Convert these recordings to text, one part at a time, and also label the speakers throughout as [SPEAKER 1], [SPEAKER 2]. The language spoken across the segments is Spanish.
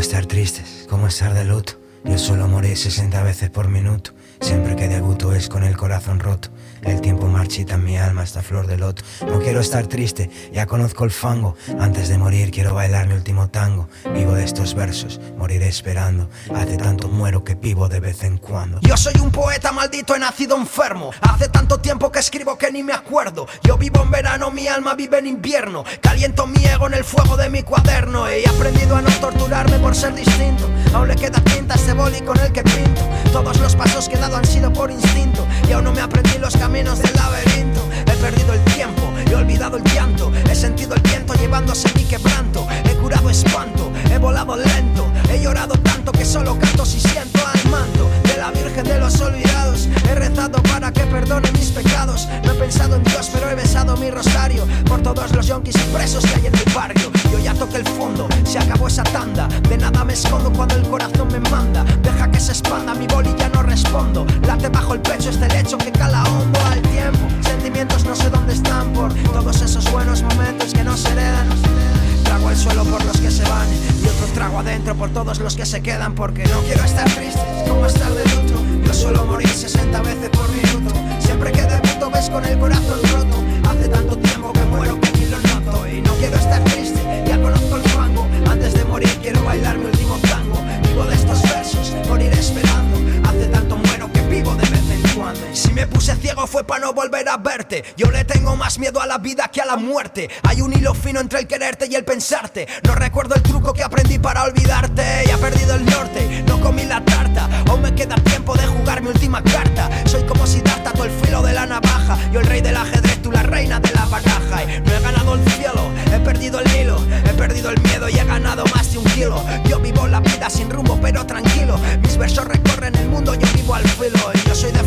[SPEAKER 1] Estar tristes, como estar de luto. Yo suelo morir 60 veces por minuto. Siempre que debuto es con el corazón roto. El tiempo marchita en mi alma hasta flor de loto. No quiero estar triste, ya conozco el fango. Antes de morir quiero bailar mi último tango. Vivo de estos versos, moriré esperando. Hace tanto muero que vivo de vez en cuando.
[SPEAKER 2] Yo soy un poeta maldito, he nacido enfermo. Hace tanto tiempo que escribo que ni me acuerdo. Yo vivo en verano, mi alma vive en invierno. Caliento mi ego en el fuego de mi cuaderno. He aprendido a no torturarme por ser distinto. Aún le queda tinta a ese boli con el que pinto. Todos los pasos que he han sido por instinto. Y aún no me aprendí los caminos del laberinto. He perdido el tiempo, he olvidado el llanto. He sentido el viento llevándose mi quebranto. He curado espanto, he volado lento. He llorado tanto que solo canto si siento al manto la Virgen de los Olvidados. He rezado para que perdone mis pecados. No he pensado en Dios, pero he besado mi rosario por todos los yonkis y presos que hay en mi barrio. Yo ya toqué el fondo, se acabó esa tanda. De nada me escondo cuando el corazón me manda. Deja que se expanda, mi boli ya no respondo. Late bajo el pecho este lecho que cala hondo al tiempo. Sentimientos no sé dónde están por todos esos buenos momentos que no se heredan. Trago al suelo por los que se van y otro trago adentro por todos los que se quedan porque no quiero estar triste como estar de luto. Yo suelo morir 60 veces por minuto. Siempre que debuto ves con el corazón roto. Hace tanto tiempo que muero que ni lo noto y no quiero estar triste. Ya conozco el fango. Antes de morir quiero bailar mi Si me puse ciego fue para no volver a verte. Yo le tengo más miedo a la vida que a la muerte. Hay un hilo fino entre el quererte y el pensarte. No recuerdo el truco que aprendí para olvidarte. Ya he perdido el norte, no comí la tarta. Aún me queda tiempo de jugar mi última carta. Soy como si data todo el filo de la navaja. Yo el rey del ajedrez, tú la reina de la baraja. No he ganado el cielo, he perdido el hilo. He perdido el miedo y he ganado más de un kilo. Yo vivo la vida sin rumbo, pero tranquilo. Mis versos recorren el mundo, yo vivo al filo. Yo soy de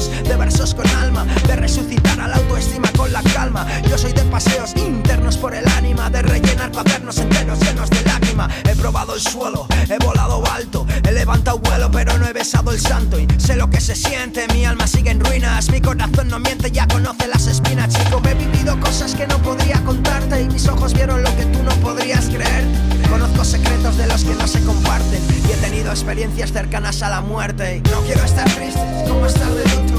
[SPEAKER 2] fraseos, de versos con alma. De resucitar a la autoestima con la calma. Yo soy de paseos internos por el ánima. De rellenar cuadernos enteros llenos de lágrima. He probado el suelo, he volado alto. He levantado vuelo, pero no he besado el santo. Y sé lo que se siente, mi alma sigue en ruinas. Mi corazón no miente, ya conoce las espinas, chico. He vivido cosas que no podría contarte. Y mis ojos vieron lo que tú no podrías creer. Conozco secretos de los que no se comparten. Y he tenido experiencias cercanas a la muerte. No quiero estar triste, como estar de luto.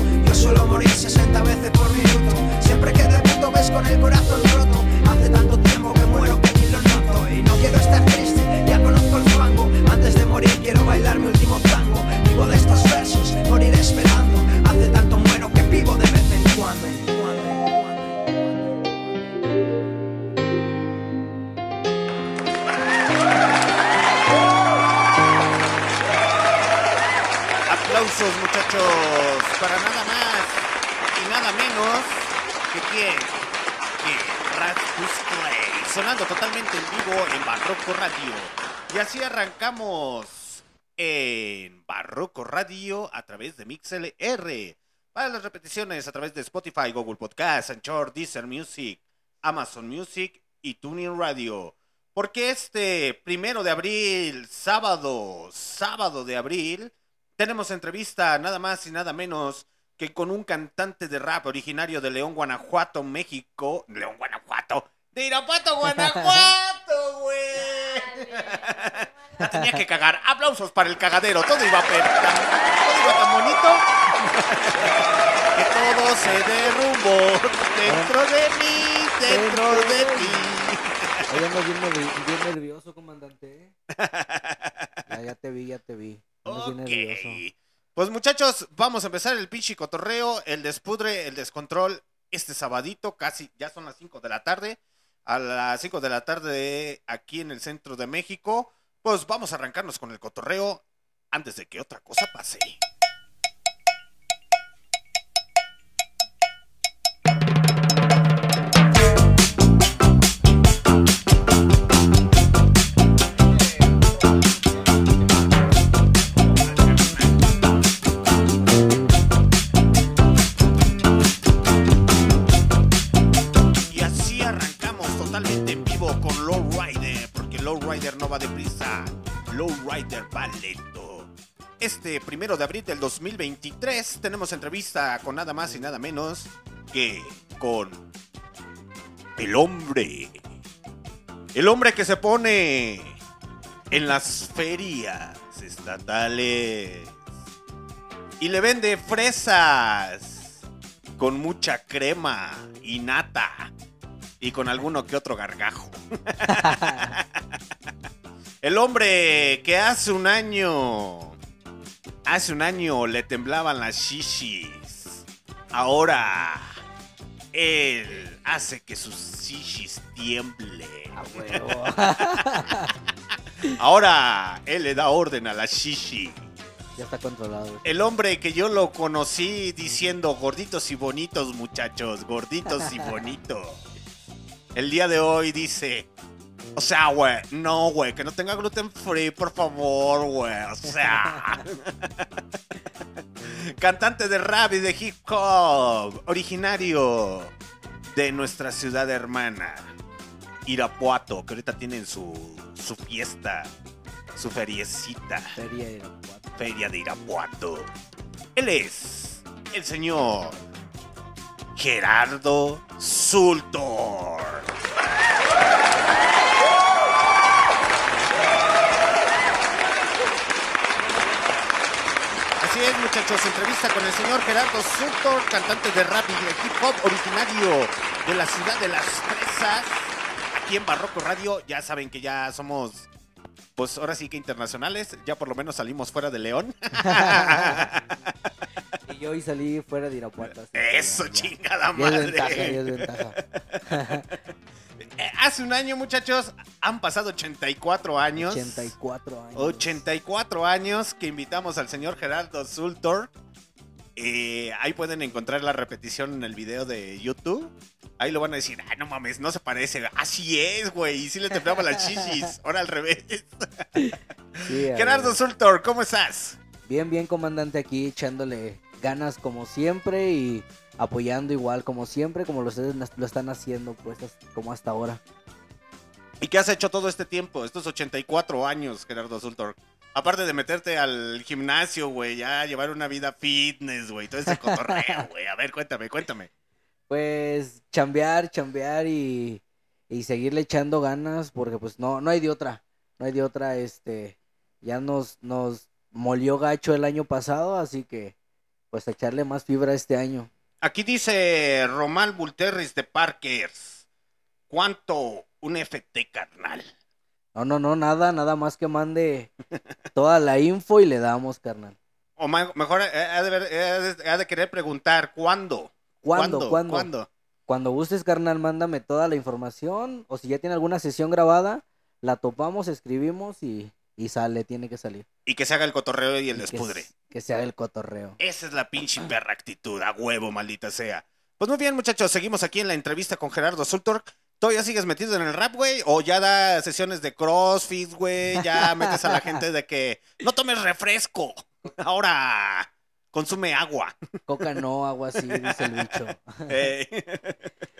[SPEAKER 2] Suelo morir 60 veces por minuto. Siempre que debuto ves con el corazón roto. Hace tanto tiempo que muero que ni lo noto. Y no quiero estar triste, ya conozco el fango. Antes de morir quiero bailar mi último tango. Vivo de estos versos, morir esperando. Hace tanto muero que vivo de vez en cuando.
[SPEAKER 3] Aplausos muchachos para nada más sonando totalmente en vivo en Barroco Radio. Y así arrancamos en Barroco Radio a través de MixLR. Para las repeticiones a través de Spotify, Google Podcast, Anchor, Deezer Music, Amazon Music y Tuning Radio. Porque este primero de abril, sábado, sábado de abril, tenemos entrevista nada más y nada menos que con un cantante de rap originario de León, Guanajuato, México. León, Guanajuato. De Irapuato, Guanajuato, güey. La tenía que cagar. Aplausos para el cagadero. Todo iba perfecto. Todo iba tan bonito. que todo se derrumbó dentro de mí, dentro de ti.
[SPEAKER 4] Hoy ando bien, nervi- bien nervioso, comandante. Ya, ya te vi, ya te vi. Andas bien nervioso.
[SPEAKER 3] Pues muchachos, vamos a empezar el pinche cotorreo, el despudre, el descontrol este sabadito, casi ya son las 5 de la tarde. a las 5 de la tarde aquí en el centro de México. Pues vamos a arrancarnos con el cotorreo antes de que otra cosa pase. Este primero de abril del 2023 tenemos entrevista con nada más y nada menos que con el hombre. El hombre que se pone en las ferias estatales y le vende fresas con mucha crema y nata y con alguno que otro gargajo. El hombre que hace un año, hace un año le temblaban las shishis. Ahora él hace que sus shishis tiemblen. Ahora él le da orden a la shishi.
[SPEAKER 4] ya está controlado.
[SPEAKER 3] El hombre que yo lo conocí diciendo gorditos y bonitos, muchachos, gorditos y bonitos. El día de hoy dice, o sea, güey, no, güey, que no tenga gluten free, por favor, güey, o sea. Cantante de rap y de hip hop, originario de nuestra ciudad hermana, Irapuato, que ahorita tienen su, su fiesta, su feriecita.
[SPEAKER 4] Feria de Irapuato.
[SPEAKER 3] Feria de Irapuato. Él es el señor Gerardo Sultor. Muchachos, entrevista con el señor Gerardo Sultor, cantante de rap y de hip hop, originario de la ciudad de Las Fresas, aquí en Barroco Radio. Ya saben que ya somos, pues ahora sí que internacionales, ya por lo menos salimos fuera de León.
[SPEAKER 4] Y yo hoy salí fuera de Irapuato. que
[SPEAKER 3] Eso,
[SPEAKER 4] ya-
[SPEAKER 3] chingada
[SPEAKER 4] Ya es ventaja, ya
[SPEAKER 3] madre.
[SPEAKER 4] es ventaja.
[SPEAKER 3] Hace un año, muchachos, han pasado 84 años.
[SPEAKER 4] 84 años.
[SPEAKER 3] 84 años que invitamos al señor Gerardo Sultor. Eh, ahí pueden encontrar la repetición en el video de YouTube. Ahí lo van a decir, ah, no mames, no se parece. Así es, güey. Y sí le temblaba las chichis. Ahora al revés.
[SPEAKER 4] Sí,
[SPEAKER 3] Gerardo
[SPEAKER 4] ver.
[SPEAKER 3] Sultor, ¿cómo estás?
[SPEAKER 4] Bien, bien, comandante, aquí echándole ganas como siempre y apoyando igual como siempre, como lo ustedes lo están haciendo, pues, como hasta ahora.
[SPEAKER 3] ¿Y qué has hecho todo este tiempo? Estos 84 años, Gerardo Sultor. Aparte de meterte al gimnasio, güey, ya llevar una vida fitness, güey, todo ese cotorreo, güey. A ver, cuéntame, cuéntame.
[SPEAKER 4] Pues, chambear, chambear y, y seguirle echando ganas, porque pues no, no hay de otra, no hay de otra, este, ya nos, nos molió gacho el año pasado, así que, pues, echarle más fibra este año.
[SPEAKER 3] Aquí dice Romal Bulterris de Parkers. ¿Cuánto un FT, carnal?
[SPEAKER 4] No, no, no, nada, nada más que mande toda la info y le damos, carnal.
[SPEAKER 3] O mejor eh, ha de, ver- eh, ha de- ha de querer preguntar, ¿cuándo?
[SPEAKER 4] ¿Cuándo? ¿Cuándo?
[SPEAKER 3] ¿Cuándo?
[SPEAKER 4] Cuando gustes, carnal, mándame toda la información. O si ya tiene alguna sesión grabada, la topamos, escribimos y, y sale, tiene que salir.
[SPEAKER 3] Y que se haga el cotorreo y el
[SPEAKER 4] Y
[SPEAKER 3] despudre.
[SPEAKER 4] Que se haga el cotorreo.
[SPEAKER 3] Esa es la pinche perra actitud, a huevo, maldita sea. Pues muy bien, muchachos, seguimos aquí en la entrevista con Gerardo Sultor. ¿Todavía sigues metido en el rap, güey? ¿O ya da sesiones de crossfit, güey? ¿Ya metes a la gente de que no tomes refresco? Ahora consume agua.
[SPEAKER 4] Coca no, agua sí, dice el bicho.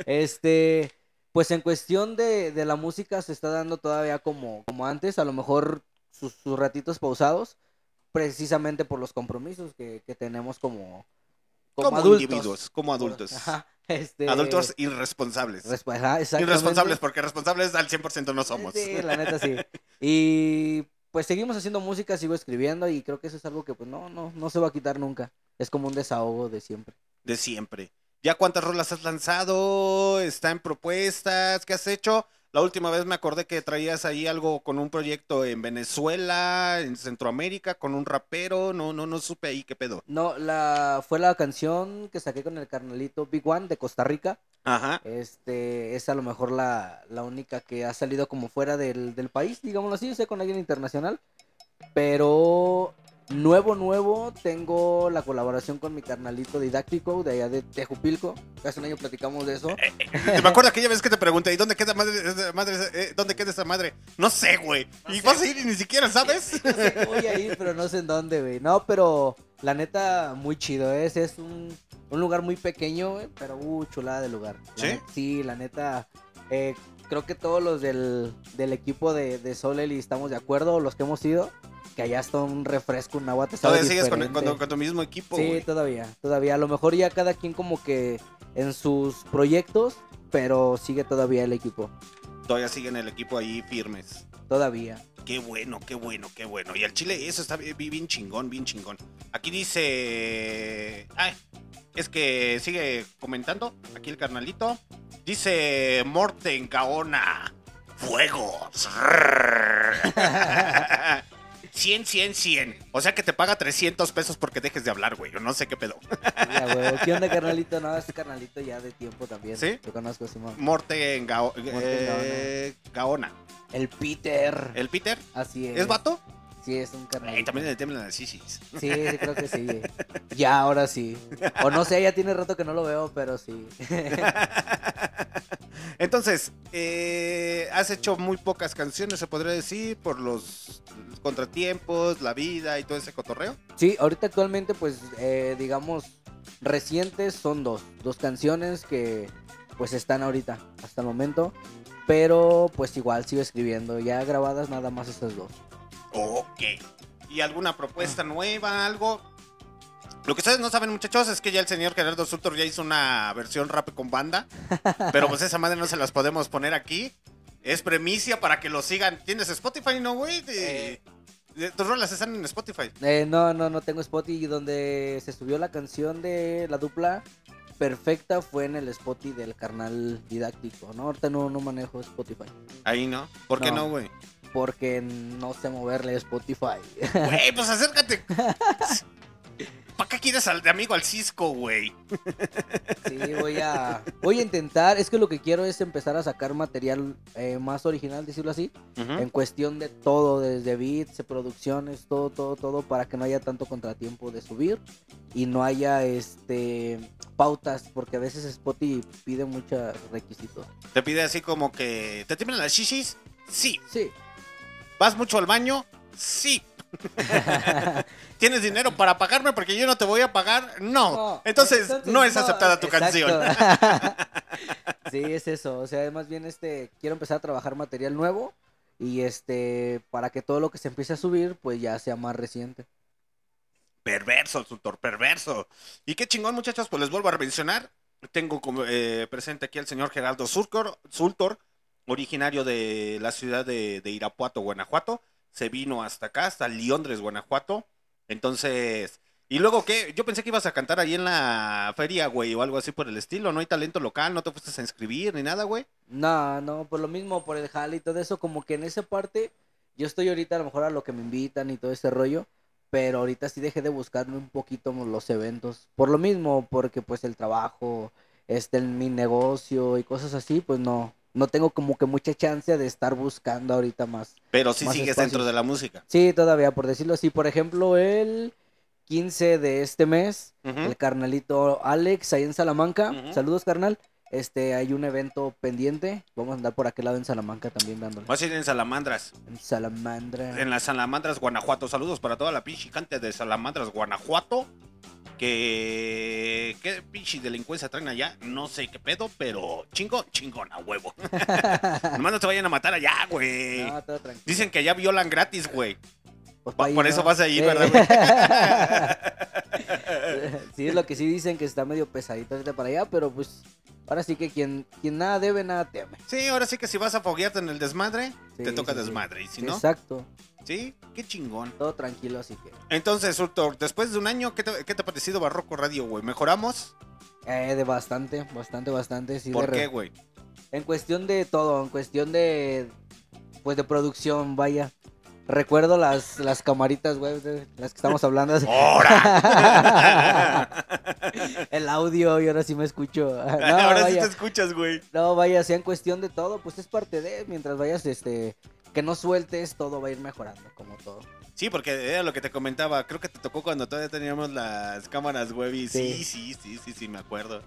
[SPEAKER 4] Este, pues en cuestión de, de la música se está dando todavía como, como antes, a lo mejor sus, sus ratitos pausados, precisamente por los compromisos que, que tenemos como, como,
[SPEAKER 3] como
[SPEAKER 4] adultos.
[SPEAKER 3] individuos, como adultos.
[SPEAKER 4] Ajá, este,
[SPEAKER 3] Adultos irresponsables.
[SPEAKER 4] resp- ajá, exactamente.
[SPEAKER 3] Irresponsables, porque responsables al 100% no somos.
[SPEAKER 4] Sí, la neta sí. Y pues seguimos haciendo música, sigo escribiendo y creo que eso es algo que pues no, no, no se va a quitar nunca. Es como un desahogo de siempre.
[SPEAKER 3] De siempre. ¿Ya cuántas rolas has lanzado? ¿Está en propuestas? ¿Qué has hecho? La última vez me acordé que traías ahí algo con un proyecto en Venezuela, en Centroamérica, con un rapero. No, no, no supe ahí qué pedo.
[SPEAKER 4] No, la, fue la canción que saqué con el carnalito Big One de Costa Rica.
[SPEAKER 3] Ajá.
[SPEAKER 4] Este, es a lo mejor la, la única que ha salido como fuera del, del país, digámoslo así, o sea, con alguien internacional. Pero nuevo, nuevo, tengo la colaboración con mi carnalito didáctico de allá de Tejupilco. Hace un año platicamos de eso.
[SPEAKER 3] me acuerdo aquella vez que te pregunté, ¿y dónde queda madre, esa madre eh, dónde queda esa madre? No sé, güey. y vas a ir y ni siquiera sabes.
[SPEAKER 4] Sé que voy a ir, pero no sé en dónde, güey. No, pero la neta, muy chido. Es, es un, un lugar muy pequeño, güey, pero uh, chulada de lugar. La
[SPEAKER 3] ¿Sí?
[SPEAKER 4] net- sí, la neta. eh, creo que todos los del, del equipo de, de Solel y estamos de acuerdo, los que hemos ido, que allá está un refresco, un agua te sabe
[SPEAKER 3] Todavía sigues con,
[SPEAKER 4] diferente.
[SPEAKER 3] con- con tu mismo equipo,
[SPEAKER 4] Sí,
[SPEAKER 3] güey.
[SPEAKER 4] todavía, todavía. A lo mejor ya cada quien como que en sus proyectos, pero sigue todavía el equipo.
[SPEAKER 3] Todavía siguen el equipo ahí firmes.
[SPEAKER 4] Todavía.
[SPEAKER 3] Qué bueno, qué bueno, qué bueno. Y al Chile, eso está bien, bien chingón, bien chingón. Aquí dice. Ay, es que sigue comentando. Aquí el carnalito. Dice Morten Gaona. Fuegos. 100, 100, 100. O sea que te paga 300 pesos porque dejes de hablar, güey. Yo no sé qué pedo.
[SPEAKER 4] Ya, güey. ¿Qué onda, carnalito? No, este carnalito ya de tiempo también.
[SPEAKER 3] ¿Sí?
[SPEAKER 4] Te conozco, Simón.
[SPEAKER 3] Morten Gao- eh, Gaona.
[SPEAKER 4] El Peter.
[SPEAKER 3] ¿El Peter?
[SPEAKER 4] Así es.
[SPEAKER 3] ¿Es vato?
[SPEAKER 4] Sí, es un
[SPEAKER 3] Ey,
[SPEAKER 4] carnalito.
[SPEAKER 3] también le temblan las chichis.
[SPEAKER 4] Sí, sí, creo que sí. Ya, ahora sí. O no sé, ya tiene rato que no lo veo, pero sí.
[SPEAKER 3] Entonces, eh, has hecho muy pocas canciones, se podría decir, por los contratiempos, la vida y todo ese cotorreo.
[SPEAKER 4] Sí, ahorita actualmente, pues, eh, digamos, recientes son dos. Dos canciones que, pues, están ahorita, hasta el momento. Pero, pues, igual sigo escribiendo. Ya grabadas nada más estas dos.
[SPEAKER 3] Ok. ¿Y alguna propuesta nueva, algo? Lo que ustedes no saben, muchachos, es que ya el señor Gerardo Sultor ya hizo una versión rap con banda. Pero pues esa madre no se las podemos poner aquí. Es premicia para que lo sigan. ¿Tienes Spotify, no, güey?
[SPEAKER 4] Eh.
[SPEAKER 3] tus rolas están en Spotify.
[SPEAKER 4] Eh, no, no, no tengo Spotify. Donde se subió la canción de la dupla perfecta fue en el Spotify del carnal didáctico, ¿no? Ahorita no, no manejo Spotify.
[SPEAKER 3] Ahí no. ¿Por qué
[SPEAKER 4] No.
[SPEAKER 3] no, güey?
[SPEAKER 4] Porque no sé moverle Spotify.
[SPEAKER 3] Güey, pues acércate. ¿Para qué quieres al de amigo al Cisco, güey?
[SPEAKER 4] Sí, voy a, voy a intentar. Es que lo que quiero es empezar a sacar material eh, más original, decirlo así. En cuestión de todo, desde beats, producciones, todo, todo, todo, para que no haya tanto contratiempo de subir y no haya este pautas, porque a veces Spotify pide muchos requisitos.
[SPEAKER 3] Te pide así como que. ¿Te tiemblan las shishis? Sí.
[SPEAKER 4] Sí,
[SPEAKER 3] ¿Vas mucho al baño? Sí. ¿Tienes dinero para pagarme porque yo no te voy a pagar? No.
[SPEAKER 4] No,
[SPEAKER 3] entonces,
[SPEAKER 4] entonces
[SPEAKER 3] no es
[SPEAKER 4] no,
[SPEAKER 3] aceptada tu
[SPEAKER 4] exacto.
[SPEAKER 3] canción.
[SPEAKER 4] sí, es eso. O sea, más bien este quiero empezar a trabajar material nuevo y este para que todo lo que se empiece a subir pues ya sea más reciente.
[SPEAKER 3] Perverso, tutor, perverso. Y qué chingón, muchachos, pues les vuelvo a mencionar. Tengo eh, presente aquí al señor Geraldo Sultor, Sultor, originario de la ciudad de, de Irapuato, Guanajuato. Se vino hasta acá, hasta Londres, Guanajuato. Entonces, y luego qué, yo pensé que ibas a cantar ahí en la feria, güey, o algo así por el estilo. No hay talento local, no te fuiste a inscribir ni nada, güey.
[SPEAKER 4] No, no, por lo mismo, por el jale y todo eso, como que en esa parte, yo estoy ahorita a lo mejor a lo que me invitan y todo ese rollo, pero ahorita sí dejé de buscarme un poquito los eventos. Por lo mismo, porque pues el trabajo, este, mi negocio y cosas así, pues no, no tengo como que mucha chance de estar buscando ahorita más.
[SPEAKER 3] Pero sí
[SPEAKER 4] Más
[SPEAKER 3] sigues dentro de la música.
[SPEAKER 4] Sí, todavía, por decirlo así, por ejemplo, el 15 de este mes, el carnalito Alex ahí en Salamanca, saludos carnal, este, hay un evento pendiente, vamos a andar por aquel lado en Salamanca también dándole.
[SPEAKER 3] Ir en Salamandras.
[SPEAKER 4] En Salamandra.
[SPEAKER 3] En las Salamandras, Guanajuato. Saludos para toda la pinche gente de Salamandras, Guanajuato. Que. ¿Qué pinche delincuencia traen allá? No sé qué pedo, pero chingo, chingón a huevo. Nomás no te vayan a matar allá, güey.
[SPEAKER 4] No, todo tranquilo.
[SPEAKER 3] Dicen que allá violan gratis, güey.
[SPEAKER 4] Pues
[SPEAKER 3] por eso vas a ir. ¿verdad,
[SPEAKER 4] sí, es lo que sí dicen que está medio pesadito ahorita para allá, pero pues ahora sí que quien, quien nada debe, nada teme.
[SPEAKER 3] Sí, ahora sí que si vas a foguearte en el desmadre,
[SPEAKER 4] Sí,
[SPEAKER 3] te toca
[SPEAKER 4] sí, sí.
[SPEAKER 3] desmadre. Y si no,
[SPEAKER 4] Exacto,
[SPEAKER 3] sí, qué chingón.
[SPEAKER 4] todo tranquilo, así que.
[SPEAKER 3] Entonces, Ultor, después de un año, ¿qué te, qué te ha parecido Barroco Radio, güey? ¿Mejoramos?
[SPEAKER 4] Eh, de bastante, bastante, bastante. Sí,
[SPEAKER 3] ¿Por
[SPEAKER 4] de
[SPEAKER 3] qué, güey?
[SPEAKER 4] En cuestión de todo, en cuestión de. Pues de producción, vaya. Recuerdo las, las camaritas, güey, de las que estamos hablando.
[SPEAKER 3] ¡Ahora!
[SPEAKER 4] El audio, y ahora sí me escucho. No,
[SPEAKER 3] Ahora sí te escuchas, güey.
[SPEAKER 4] No, vaya, sea en cuestión de todo, pues es parte de, mientras vayas, este, que no sueltes, todo va a ir mejorando, como todo.
[SPEAKER 3] Sí, porque era lo que te comentaba. Creo que te tocó cuando todavía teníamos las cámaras web y sí,
[SPEAKER 4] Sí.
[SPEAKER 3] sí, sí, sí, sí, me acuerdo.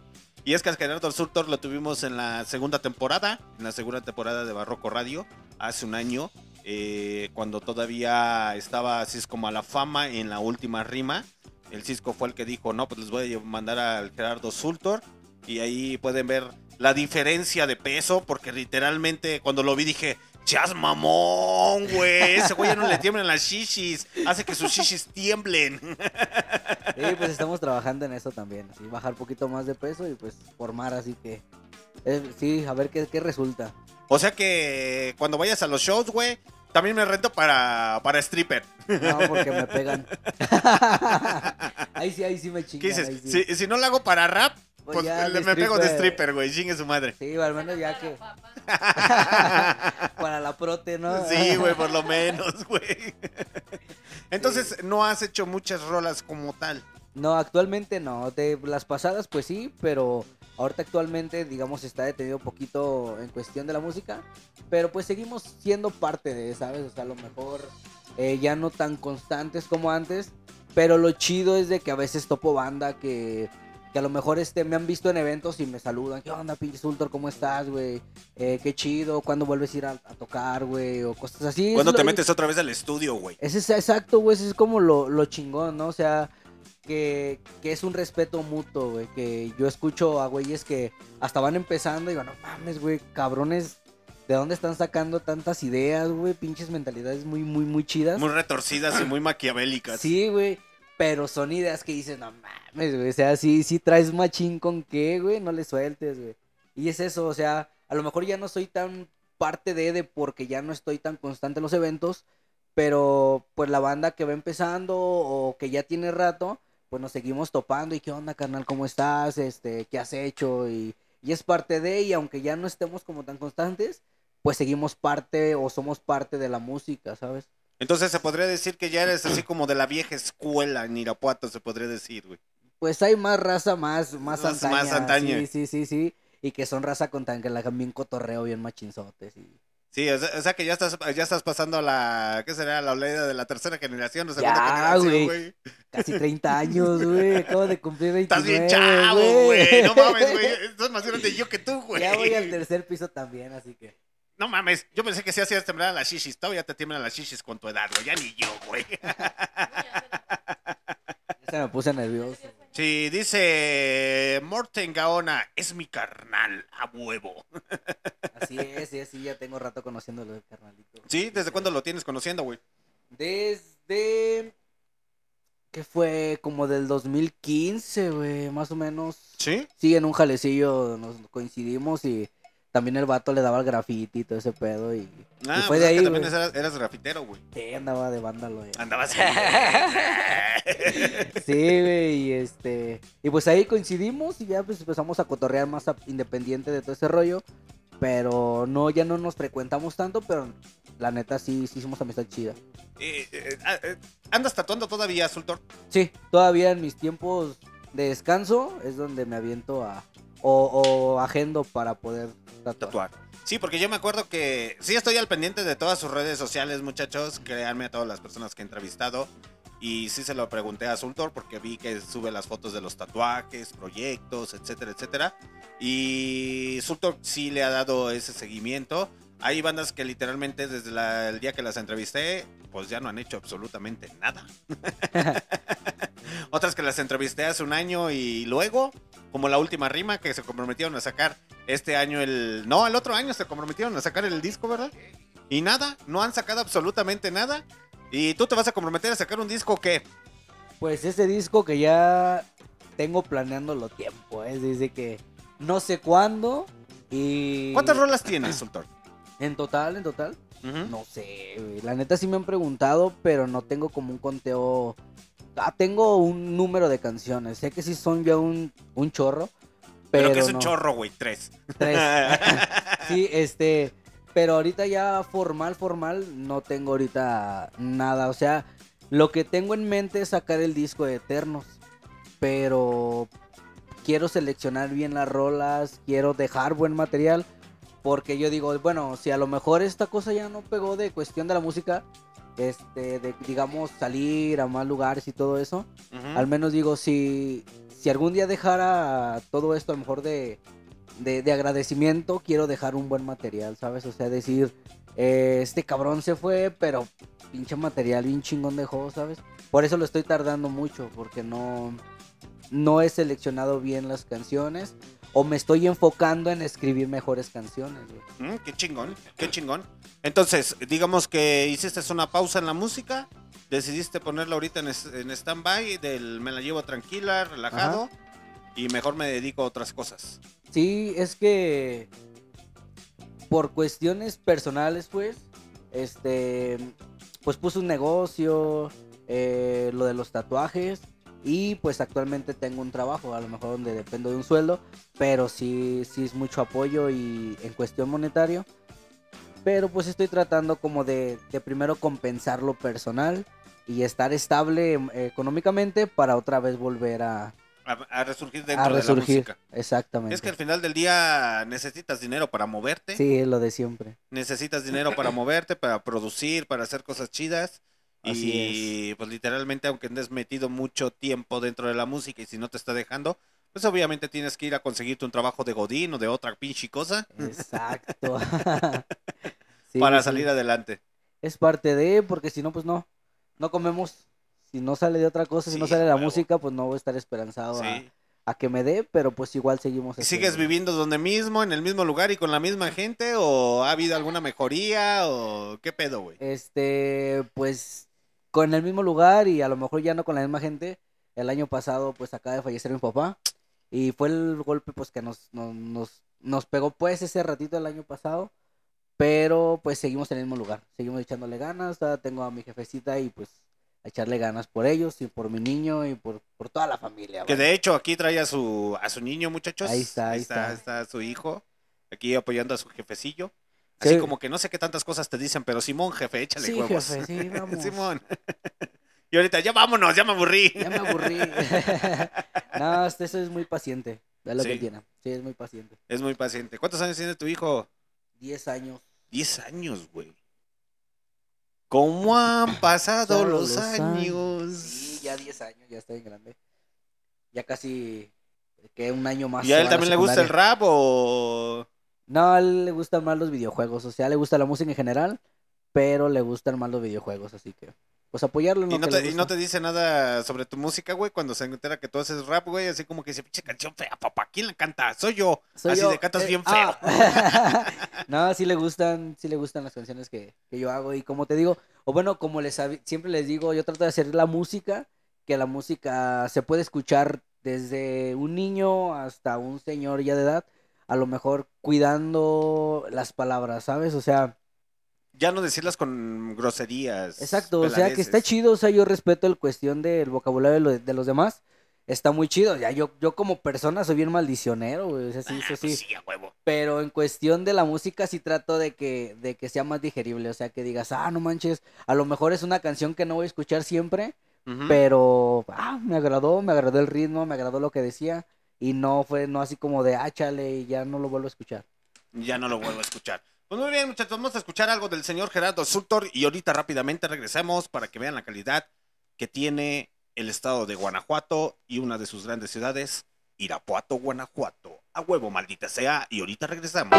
[SPEAKER 3] Y es que a Gerardo Surtor lo tuvimos en la segunda temporada, en la segunda temporada de Barroco Radio, hace un año, eh, cuando todavía estaba Cisco Malafama en la última rima. El Cisco fue el que dijo, no, pues les voy a mandar al Gerardo Sultor. Y ahí pueden ver la diferencia de peso, porque literalmente cuando lo vi dije, chas mamón, güey, ese güey ya no le tiemblan las shishis, hace que sus shishis tiemblen.
[SPEAKER 4] Sí, pues estamos trabajando en eso también, así, bajar un poquito más de peso y pues formar, así que, eh, sí, a ver qué, qué resulta.
[SPEAKER 3] O sea que cuando vayas a los shows, güey, también me rento para, para stripper.
[SPEAKER 4] No, porque me pegan. ahí sí, ahí sí me chingan.
[SPEAKER 3] ¿Qué dices?
[SPEAKER 4] sí.
[SPEAKER 3] Si, si no lo hago para rap,
[SPEAKER 4] Pues
[SPEAKER 3] pues
[SPEAKER 4] ya
[SPEAKER 3] me pego de
[SPEAKER 4] stripper.
[SPEAKER 3] stripper, güey, chingue su madre.
[SPEAKER 4] Sí, al menos ya que... Para la prote, ¿no?
[SPEAKER 3] Sí, güey, por lo menos, güey. Entonces, no has hecho muchas rolas como tal.
[SPEAKER 4] No, actualmente no. De las pasadas, pues sí, pero ahorita actualmente, digamos, está detenido un poquito en cuestión de la música. Pero pues seguimos siendo parte de, ¿sabes? O sea, a lo mejor eh, ya no tan constantes como antes. Pero lo chido es de que a veces topo banda que, que a lo mejor este, me han visto en eventos y me saludan. ¿Qué onda, pinche Sultor? ¿Cómo estás, güey? Eh, qué chido. ¿Cuándo vuelves a ir a, a tocar, güey? O cosas así. Eso es
[SPEAKER 3] te
[SPEAKER 4] lo-
[SPEAKER 3] metes otra vez al estudio, güey.
[SPEAKER 4] ese es exacto, güey, ese es como lo, lo chingón, ¿no? O sea, que, que es un respeto mutuo, güey. Que yo escucho a güeyes que hasta van empezando y digo, no mames, güey, cabrones, ¿de dónde están sacando tantas ideas, güey? Pinches mentalidades muy, muy, muy chidas.
[SPEAKER 3] Muy retorcidas y muy maquiavélicas.
[SPEAKER 4] Sí, güey. Pero son ideas que dices, no mames, güey. O sea, sí, sí traes machín con qué, güey. No le sueltes, güey. Y es eso, o sea, a lo mejor ya no soy tan parte de, de porque ya no estoy tan constante en los eventos. Pero pues la banda que va empezando o que ya tiene rato, pues nos seguimos topando. ¿Y qué onda, carnal? ¿Cómo estás? Este, ¿qué has hecho? Y, y es parte de, y aunque ya no estemos como tan constantes, pues seguimos parte o somos parte de la música, ¿sabes?
[SPEAKER 3] Entonces se podría decir que ya eres así como de la vieja escuela en Irapuato, se podría decir, güey.
[SPEAKER 4] Pues hay más raza más, más
[SPEAKER 3] Más-
[SPEAKER 4] antaña.
[SPEAKER 3] más antaña.
[SPEAKER 4] Sí, sí, sí, sí. Y que son raza con tan que la bien cotorreo, bien machinzotes. Y...
[SPEAKER 3] Sí, o sea, o sea que ya estás, ya estás pasando a la, ¿qué será? La oleada de la tercera generación o segunda
[SPEAKER 4] Ya,
[SPEAKER 3] generación,
[SPEAKER 4] güey. Casi 30 años, güey. Acabo de cumplir 29,
[SPEAKER 3] Estás bien chavo, güey. No mames, güey. Estás más grande yo que tú, güey.
[SPEAKER 4] Ya voy al tercer piso también, así que...
[SPEAKER 3] No mames, yo pensé que sí hacías temblar a las shishis. Todavía te tiemblan las shishis con tu edad, güey. Ya ni yo, güey.
[SPEAKER 4] Ya se me puse nervioso.
[SPEAKER 3] Sí, dice Morten Gaona, es mi carnal, a huevo.
[SPEAKER 4] Así es, sí, sí, ya tengo rato conociéndolo, carnalito.
[SPEAKER 3] ¿Sí? ¿Desde cuándo lo tienes conociendo, güey?
[SPEAKER 4] Desde... que fue? Como del 2015, güey, más o menos.
[SPEAKER 3] ¿Sí?
[SPEAKER 4] Sí, en un jalecillo nos coincidimos y también el vato le daba el grafiti y todo ese pedo y,
[SPEAKER 3] Ah,
[SPEAKER 4] y fue
[SPEAKER 3] pues
[SPEAKER 4] de
[SPEAKER 3] es que
[SPEAKER 4] ahí,
[SPEAKER 3] también eras, eras grafitero, güey.
[SPEAKER 4] Sí, andaba de vándalo. güey.
[SPEAKER 3] Andabas
[SPEAKER 4] Sí, güey, y este... Y pues ahí coincidimos y ya pues empezamos a cotorrear más a- independiente de todo ese rollo. Pero no, ya no nos frecuentamos tanto, pero la neta sí, sí hicimos amistad chida.
[SPEAKER 3] Eh, eh, ah, eh, ¿Andas tatuando todavía, Sultor?
[SPEAKER 4] Sí, todavía en mis tiempos de descanso es donde me aviento a... O, o agendo para poder tatuar.
[SPEAKER 3] Tatuar. Sí, porque yo me acuerdo que sí estoy al pendiente de todas sus redes sociales, muchachos. Créanme a todas las personas que he entrevistado. Y sí se lo pregunté a Sultor porque vi que sube las fotos de los tatuajes, proyectos, etcétera, etcétera. Y Sultor sí le ha dado ese seguimiento. Hay bandas que literalmente desde la- el día que las entrevisté, pues ya no han hecho absolutamente nada. Otras que las entrevisté hace un año y luego, como la última rima que se comprometieron a sacar este año el... No, el otro año se comprometieron a sacar el disco, ¿verdad? Y nada, no han sacado absolutamente nada. ¿Y tú te vas a comprometer a sacar un disco qué?
[SPEAKER 4] Pues ese disco que ya tengo planeándolo tiempo, es decir que no sé cuándo y...
[SPEAKER 3] ¿Cuántas rolas tienes, Sultor?
[SPEAKER 4] En total, en total. No sé. La neta sí me han preguntado, pero no tengo como un conteo. Ah, tengo un número de canciones. Sé que sí son ya un, un chorro.
[SPEAKER 3] Pero,
[SPEAKER 4] pero,
[SPEAKER 3] que es un chorro, güey, tres.
[SPEAKER 4] Tres. sí, este, pero ahorita ya formal, formal, no tengo ahorita nada. O sea, lo que tengo en mente es sacar el disco de Eternos, pero quiero seleccionar bien las rolas, quiero dejar buen material, porque yo digo, bueno, si a lo mejor esta cosa ya no pegó de cuestión de la música, este, de digamos salir a más lugares y todo eso, al menos digo, si, si algún día dejara todo esto a lo mejor de, de, de agradecimiento, quiero dejar un buen material, ¿sabes? O sea, decir, eh, este cabrón se fue, pero pinche material bien chingón dejó, ¿sabes? Por eso lo estoy tardando mucho, porque no, no he seleccionado bien las canciones. O me estoy enfocando en escribir mejores canciones.
[SPEAKER 3] Mm, qué chingón, qué chingón. Entonces, digamos que hiciste una pausa en la música, decidiste ponerla ahorita en, en stand-by, del me la llevo tranquila, relajado, y mejor me dedico a otras cosas.
[SPEAKER 4] Sí, es que por cuestiones personales, pues, este, pues puse un negocio, eh, lo de los tatuajes y pues actualmente tengo un trabajo, a lo mejor donde dependo de un sueldo, pero sí, sí es mucho apoyo y en cuestión monetario, pero pues estoy tratando como de, de primero compensar lo personal y estar estable em, económicamente para otra vez volver a,
[SPEAKER 3] A, a resurgir dentro
[SPEAKER 4] a
[SPEAKER 3] de la
[SPEAKER 4] resurgir.
[SPEAKER 3] música.
[SPEAKER 4] Exactamente.
[SPEAKER 3] Es que al final del día necesitas dinero para moverte,
[SPEAKER 4] Sí, es lo de siempre.
[SPEAKER 3] necesitas dinero para moverte, para producir, para hacer cosas chidas.
[SPEAKER 4] Así
[SPEAKER 3] y pues literalmente, aunque andes metido mucho tiempo dentro de la música y si no te está dejando, pues obviamente tienes que ir a conseguirte un trabajo de Godín o de otra pinche cosa
[SPEAKER 4] Exacto. Sí,
[SPEAKER 3] para
[SPEAKER 4] sí.
[SPEAKER 3] salir adelante.
[SPEAKER 4] Es parte de, porque si no, pues no. No comemos. Si no sale de otra cosa, si no sale la música, pues no voy a estar esperanzado a, a que me dé, pero pues igual seguimos.
[SPEAKER 3] ¿Y ¿Sigues viviendo donde mismo, en el mismo lugar y con la misma gente? ¿O ha habido alguna mejoría? ¿O qué pedo, güey?
[SPEAKER 4] Este, pues con el mismo lugar y a lo mejor ya no con la misma gente. El año pasado, pues acaba de fallecer mi papá. Y fue el golpe, pues que nos, nos, nos, nos pegó, pues ese ratito el año pasado. Pero pues seguimos en el mismo lugar. Seguimos echándole ganas. tengo a mi jefecita y pues a echarle ganas por ellos y por mi niño y por, por toda la familia.
[SPEAKER 3] Que de hecho aquí trae a su, a su niño, muchachos.
[SPEAKER 4] Ahí está, ahí
[SPEAKER 3] está.
[SPEAKER 4] está.
[SPEAKER 3] está su hijo, aquí apoyando a su jefecillo. Así
[SPEAKER 4] Sí.
[SPEAKER 3] como que no sé qué tantas cosas te dicen, pero Simón, jefe, échale
[SPEAKER 4] Sí,
[SPEAKER 3] huevos.
[SPEAKER 4] jefe, sí, vamos.
[SPEAKER 3] Simón. y ahorita, ya vámonos, ya me aburrí.
[SPEAKER 4] Ya me aburrí. no, este, eso es muy paciente. Es lo
[SPEAKER 3] Sí.
[SPEAKER 4] que tiene. Sí, es muy paciente.
[SPEAKER 3] Es muy paciente. ¿Cuántos años tiene tu hijo?
[SPEAKER 4] 10 años.
[SPEAKER 3] 10 años, güey. ¿Cómo han pasado los, años?
[SPEAKER 4] Sí, ya 10 años, ya está bien grande. Ya casi que un año más.
[SPEAKER 3] ¿Y a él también le gusta el rap o...?
[SPEAKER 4] No, a él le gustan más los videojuegos. O sea, le gusta la música en general, pero le gustan más los videojuegos. Así que, pues apoyarlo en
[SPEAKER 3] ¿Y
[SPEAKER 4] lo
[SPEAKER 3] no,
[SPEAKER 4] que
[SPEAKER 3] te,
[SPEAKER 4] le
[SPEAKER 3] y no te dice nada sobre tu música, güey? Cuando se entera que tú haces rap, güey, así como que dice, pinche canción fea, papá, ¿quién la canta? Soy yo.
[SPEAKER 4] Soy
[SPEAKER 3] así
[SPEAKER 4] yo,
[SPEAKER 3] de cantas
[SPEAKER 4] eh,
[SPEAKER 3] bien feo.
[SPEAKER 4] ah. no, sí le gustan, sí le gustan las canciones que, que yo hago. Y como te digo, o bueno, como les siempre les digo, yo trato de hacer la música, que la música se puede escuchar desde un niño hasta un señor ya de edad, a lo mejor cuidando las palabras, ¿sabes? O sea,
[SPEAKER 3] Ya no decirlas con groserías.
[SPEAKER 4] exacto, o sea que está chido, o sea, yo respeto el cuestión del vocabulario de, lo- de los demás. Está muy chido, ya yo, yo como persona soy bien maldicionero, güey, o sea, sí,
[SPEAKER 3] Ah,
[SPEAKER 4] eso
[SPEAKER 3] pues
[SPEAKER 4] sí.
[SPEAKER 3] sí, a huevo.
[SPEAKER 4] Pero en cuestión de la música sí trato de que, de que sea más digerible. O sea, que digas, ah, no manches, a lo mejor es una canción que no voy a escuchar siempre, pero ah, me agradó, me agradó el ritmo, me agradó lo que decía. Y no fue, no así como de, ah, chale, y ya no lo vuelvo a escuchar.
[SPEAKER 3] Ya no lo vuelvo a escuchar. Pues muy bien, muchachos, vamos a escuchar algo del señor Gerardo Sultor y ahorita rápidamente regresamos para que vean la calidad que tiene el estado de Guanajuato y una de sus grandes ciudades, Irapuato, Guanajuato. A huevo, maldita sea, y ahorita regresamos.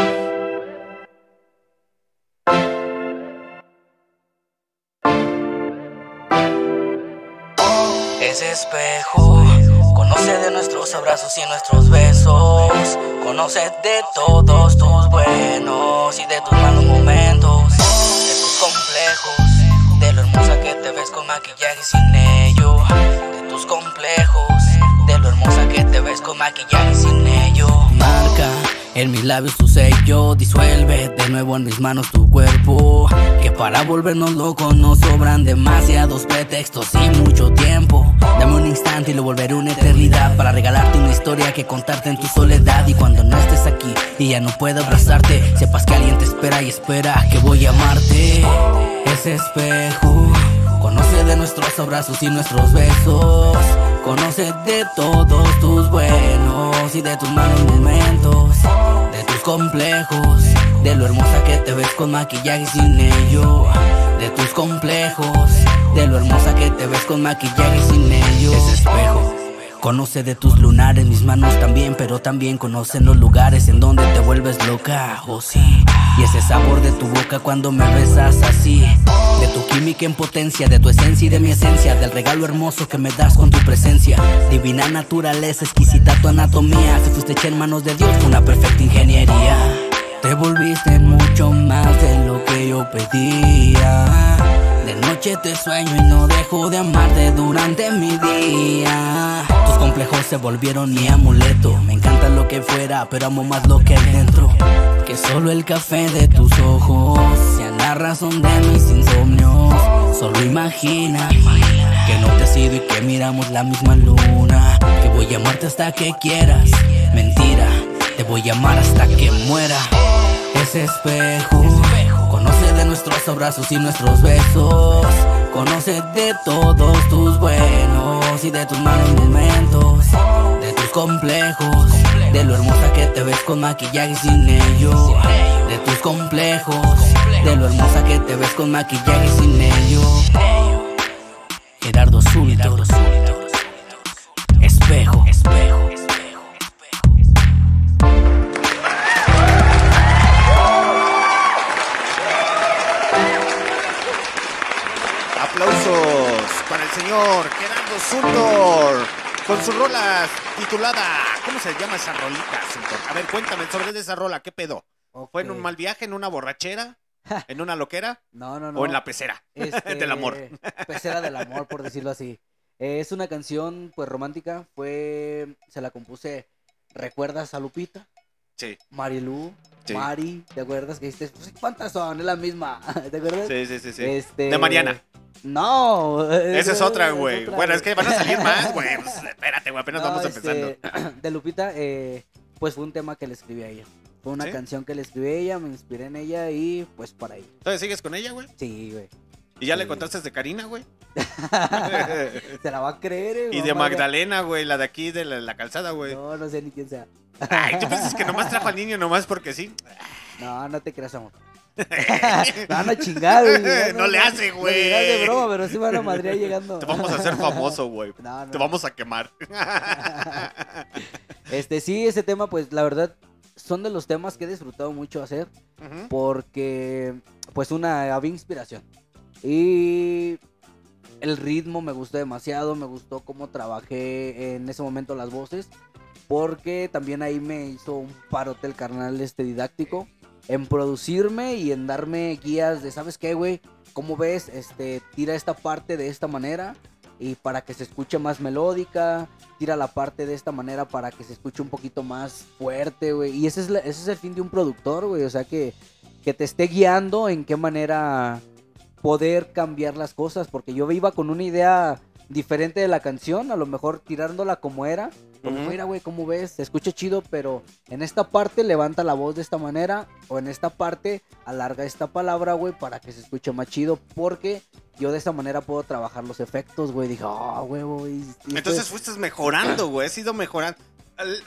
[SPEAKER 5] Ese espejo conoce de nuestros abrazos y nuestros besos. Conoce de todos tus buenos y de tus malos momentos. De tus complejos, de lo hermosa que te ves con maquillaje y sin ello. De tus complejos, de lo hermosa que te ves con maquillaje y sin ello. En mis labios tu sello disuelve de nuevo en mis manos tu cuerpo. Que para volvernos locos nos sobran demasiados pretextos y mucho tiempo. Dame un instante y lo volveré una eternidad para regalarte una historia que contarte en tu soledad. Y cuando no estés aquí y ya no pueda abrazarte, sepas que alguien te espera y espera que voy a amarte. Ese espejo conoce de nuestros abrazos y nuestros besos. Conoce de todos tus buenos y de tus malos momentos, de tus complejos, de lo hermosa que te ves con maquillaje sin ello, de tus complejos, de lo hermosa que te ves con maquillaje sin ello. Ese espejo. Conoce de tus lunares, mis manos también, pero también conocen los lugares en donde te vuelves loca, oh sí. Y ese sabor de tu boca cuando me besas así. De tu química en potencia, de tu esencia y de mi esencia, del regalo hermoso que me das con tu presencia. Divina naturaleza, exquisita tu anatomía. Si fuiste hecha en manos de Dios, una perfecta ingeniería. Te volviste mucho más de lo que yo pedía. De noche te sueño y no dejo de amarte durante mi día. Tus complejos se volvieron mi amuleto. Me encanta lo que fuera, pero amo más lo que dentro. Que solo el café de tus ojos sea la razón de mis insomnios. Solo imagina que no te has ido y que miramos la misma luna. Que voy a amarte hasta que quieras. Mentira, te voy a amar hasta que muera. Ese espejo conoce de nuestros abrazos y nuestros besos. Conoce de todos tus buenos y de tus malos momentos. De tus complejos, de lo hermosa que te ves con maquillaje sin ello. De tus complejos, de lo hermosa que te ves con maquillaje y sin ello. Gerardo Súbito. Espejo. Espejo.
[SPEAKER 3] Aplausos para el señor Sundor con su rola titulada. ¿Cómo se llama esa rolita, Sundor? A ver, cuéntame sobre esa rola, ¿qué pedo? ¿Fue en un mal viaje, en una borrachera, en una loquera
[SPEAKER 4] No, no, no.
[SPEAKER 3] o en la pecera
[SPEAKER 4] Este,
[SPEAKER 3] del amor?
[SPEAKER 4] Pecera del amor, por decirlo así. Eh, es una canción, pues, romántica. Fue... Se la compuse... ¿Recuerdas a Lupita?
[SPEAKER 3] Sí,
[SPEAKER 4] Marilu,
[SPEAKER 3] Sí.
[SPEAKER 4] Mari, ¿te acuerdas que dijiste? Pues, ¿Cuántas son? Es la misma, ¿te acuerdas?
[SPEAKER 3] sí, sí, sí. sí.
[SPEAKER 4] Este...
[SPEAKER 3] De Mariana.
[SPEAKER 4] No.
[SPEAKER 3] Esa es otra, güey. Bueno, es que van a salir más, güey. Pues, espérate, güey, apenas
[SPEAKER 4] No,
[SPEAKER 3] vamos
[SPEAKER 4] este,
[SPEAKER 3] empezando.
[SPEAKER 4] De Lupita, eh, pues fue un tema que le escribí a ella. Fue una
[SPEAKER 3] ¿Sí?
[SPEAKER 4] canción que le escribí a ella, me inspiré en ella y pues para ahí.
[SPEAKER 3] Entonces, ¿sigues con ella, güey?
[SPEAKER 4] Sí, güey.
[SPEAKER 3] ¿Y ya le
[SPEAKER 4] Sí.
[SPEAKER 3] contaste de Karina, güey?
[SPEAKER 4] Se la va a creer, eh,
[SPEAKER 3] y de Magdalena, güey, la de aquí de la, la calzada, güey.
[SPEAKER 4] No, no sé ni quién sea.
[SPEAKER 3] Ay, ¿tú piensas que nomás trajo al niño nomás porque sí?
[SPEAKER 4] No, no te creas, amor. Van a chingar, güey.
[SPEAKER 3] No le hace,
[SPEAKER 4] No
[SPEAKER 3] güey.
[SPEAKER 4] le dirás de broma, pero sí van a madrear llegando.
[SPEAKER 3] Te vamos a hacer famoso, güey.
[SPEAKER 4] No, no.
[SPEAKER 3] Te vamos a quemar.
[SPEAKER 4] Este, sí, ese tema, pues, la verdad, son de los temas que he disfrutado mucho hacer. Porque pues una había inspiración y el ritmo me gustó demasiado, me gustó cómo trabajé en ese momento las voces, porque también ahí me hizo un parote el carnal este didáctico en producirme y en darme guías de, ¿sabes qué, güey? ¿Cómo ves? Este, tira esta parte de esta manera y para que se escuche más melódica, tira la parte de esta manera para que se escuche un poquito más fuerte, güey. Y ese es, ese es el fin de un productor, güey. O sea, que, que te esté guiando en qué manera poder cambiar las cosas. Porque yo iba con una idea diferente de la canción, a lo mejor tirándola como era. Como,
[SPEAKER 3] Ujú.
[SPEAKER 4] mira, güey, ¿cómo ves? Se escucha chido, pero en esta parte levanta la voz de esta manera. O en esta parte alarga esta palabra, güey, para que se escuche más chido. Porque yo de esa manera puedo trabajar los efectos, güey. Dije, ah, huevo, y- y esto
[SPEAKER 3] Entonces
[SPEAKER 4] es-
[SPEAKER 3] fuiste mejorando, güey. Has ido mejorando.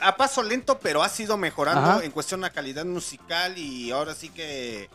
[SPEAKER 3] A paso lento, pero has ido mejorando
[SPEAKER 4] Ajá.
[SPEAKER 3] en cuestión de calidad musical y ahora sí que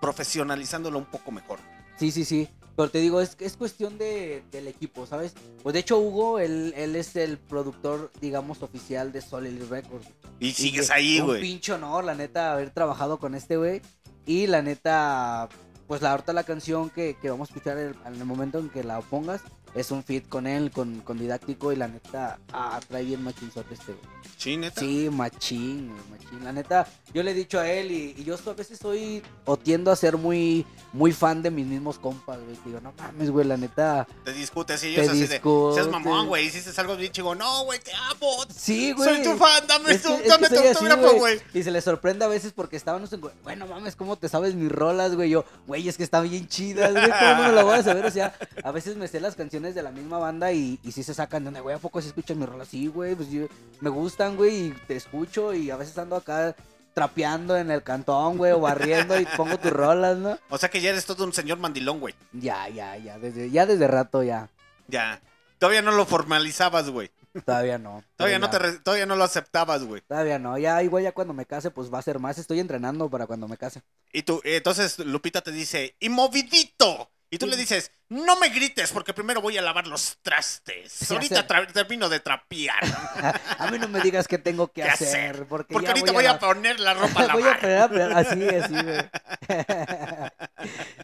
[SPEAKER 3] profesionalizándolo un poco mejor.
[SPEAKER 4] Sí, sí, sí. Pero te digo, es, es cuestión de, del equipo, ¿sabes? Pues de hecho, Hugo, él, él es el productor, digamos, oficial de Solid Records.
[SPEAKER 3] Y sigues ahí,
[SPEAKER 4] Un
[SPEAKER 3] güey.
[SPEAKER 4] pinche honor, la neta, haber trabajado con este güey. Y la neta, pues la ahorita la canción que, que vamos a escuchar en, en el momento en que la pongas, es un fit con él, con, con didáctico y la neta, ah, trae bien machinzote este, güey.
[SPEAKER 3] Sí, neta.
[SPEAKER 4] Sí, machín, güey, machín. La neta, yo le he dicho a él y, y yo a veces soy o tiendo a ser muy, muy fan de mis mismos compas, güey. Digo, no mames, güey, la neta.
[SPEAKER 3] Te discutes y
[SPEAKER 4] Te
[SPEAKER 3] ellos así de. Seas mamón, güey. Hiciste algo bien chico. No, güey, te amo.
[SPEAKER 4] Sí, güey.
[SPEAKER 3] Soy tu fan. Dame,
[SPEAKER 4] Es
[SPEAKER 3] tu,
[SPEAKER 4] que- es
[SPEAKER 3] dame tu autógrafo, güey.
[SPEAKER 4] Y se le sorprende a veces porque estábamos en, bueno, mames, ¿cómo te sabes mis rolas, güey? Yo, güey, es que están bien chidas, güey, ¿cómo no me lo voy a saber? O sea, a veces me sé las canciones de la misma banda y, y sí se sacan de, güey, ¿a poco se escuchan mis rolas? Sí, güey, pues yo, me gustan, güey, y te escucho y a veces ando acá trapeando en el cantón, güey, o barriendo y pongo tus rolas, ¿no?
[SPEAKER 3] O sea que ya eres todo un señor mandilón, güey.
[SPEAKER 4] Ya, ya, ya, desde, ya desde rato ya.
[SPEAKER 3] Ya. Todavía no lo formalizabas, güey.
[SPEAKER 4] Todavía no.
[SPEAKER 3] Todavía no, te re- todavía no lo aceptabas, güey.
[SPEAKER 4] Todavía no, ya igual ya cuando me case, pues va a ser más. Estoy entrenando para cuando me case.
[SPEAKER 3] Y tú, eh, entonces Lupita te dice, ¡y movidito! Y tú le dices, no me grites porque primero voy a lavar los trastes.
[SPEAKER 4] Sí,
[SPEAKER 3] Ahorita termino de trapear.
[SPEAKER 4] A mí no me digas qué tengo que
[SPEAKER 3] ¿Qué
[SPEAKER 4] hacer,
[SPEAKER 3] hacer?
[SPEAKER 4] porque,
[SPEAKER 3] Porque
[SPEAKER 4] ya
[SPEAKER 3] ahorita voy a
[SPEAKER 4] la-
[SPEAKER 3] poner la ropa a
[SPEAKER 4] voy a
[SPEAKER 3] lavar.
[SPEAKER 4] poner a poner- así, así, güey.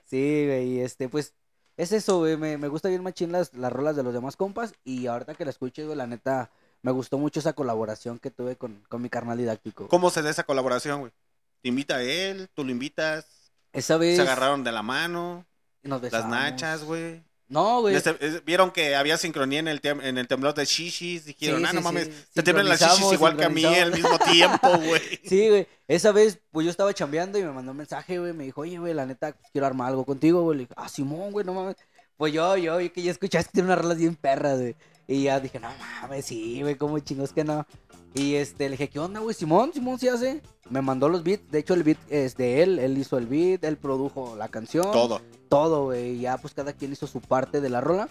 [SPEAKER 4] sí, güey, y este, pues, es eso, güey, me, me gusta bien machín las, las rolas de los demás compas, y ahorita que la escuché, güey, la neta, me gustó mucho esa colaboración que tuve con, con mi carnal didáctico.
[SPEAKER 3] ¿Cómo se da esa colaboración, güey? Te invita a él, tú lo invitas,
[SPEAKER 4] Esa vez
[SPEAKER 3] se agarraron de la mano,
[SPEAKER 4] nos
[SPEAKER 3] las nachas, güey.
[SPEAKER 4] No, güey.
[SPEAKER 3] Vieron que había sincronía en el, tem- en el temblor de shishis. Dijeron,
[SPEAKER 4] Sí,
[SPEAKER 3] ah,
[SPEAKER 4] sí,
[SPEAKER 3] no
[SPEAKER 4] sí.
[SPEAKER 3] mames, te tiemblan las shishis igual que a mí al mismo tiempo, güey.
[SPEAKER 4] Sí, güey. Esa vez, pues yo estaba chambeando y me mandó un mensaje, güey. Me dijo, oye, güey, la neta, pues, quiero armar algo contigo, güey. Le dije, ah, Simón, güey, no mames. Pues yo, yo, yo que ya escuchaste que tiene unas rolas bien perras, güey. Y ya dije, no mames, sí, güey, cómo chingos que no. Y este, le dije, ¿qué onda, güey? Simón, Simón sí hace. Me mandó los beats. De hecho, el beat es de él. Él hizo el beat, él produjo la canción.
[SPEAKER 3] Todo.
[SPEAKER 4] Todo, güey. Ya, pues cada quien hizo su parte de la rola.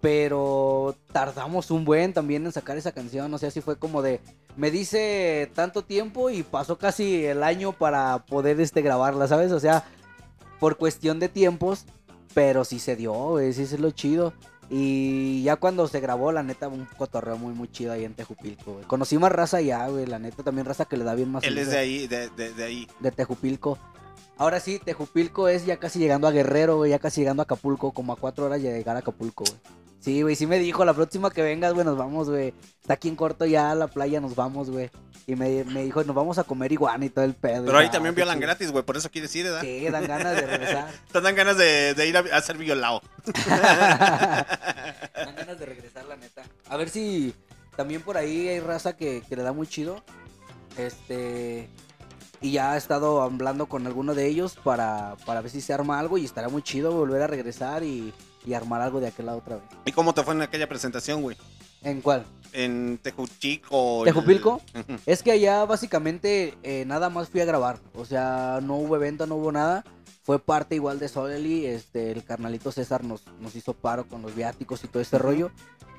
[SPEAKER 4] Pero tardamos un buen también en sacar esa canción. O sea, así fue como de. Me dice tanto tiempo y pasó casi el año para poder este, grabarla, ¿sabes? O sea, por cuestión de tiempos. Pero sí se dio, güey. Sí es lo chido. Y ya cuando se grabó, la neta, un cotorreo muy, muy chido ahí en Tejupilco, güey. Conocí más raza ya, güey. La neta, también raza que le da bien más.
[SPEAKER 3] Él es de ahí, de, de, de ahí.
[SPEAKER 4] de Tejupilco. Ahora sí, Tejupilco es ya casi llegando a Guerrero, güey, ya casi llegando a Acapulco, como a cuatro horas de llegar a Acapulco, güey. Sí, güey, sí me dijo, la próxima que vengas, güey, nos vamos, güey. Está aquí en corto ya a la playa, nos vamos, güey. Y me, me dijo, nos vamos a comer iguana y todo el pedo.
[SPEAKER 3] Pero ahí
[SPEAKER 4] Ah,
[SPEAKER 3] también violan gratis, güey. Por eso quieres ir, ¿verdad?
[SPEAKER 4] Sí, dan ganas de regresar.
[SPEAKER 3] Te dan ganas de, de ir a, a ser violado.
[SPEAKER 4] dan ganas de regresar, la neta. A ver si también por ahí hay raza que, que le da muy chido. Este. Y ya he estado hablando con alguno de ellos para, para ver si se arma algo y estará muy chido volver a regresar y, y armar algo de aquel lado otra vez.
[SPEAKER 3] ¿Y cómo te fue en aquella presentación, güey?
[SPEAKER 4] ¿En cuál?
[SPEAKER 3] En Tejuchico.
[SPEAKER 4] ¿Tejupilco?
[SPEAKER 3] el-.
[SPEAKER 4] Es que allá básicamente eh, nada más fui a grabar. O sea, no hubo evento, no hubo nada. Fue parte igual de Solely. Este, el carnalito César nos, nos hizo paro con los viáticos y todo este rollo.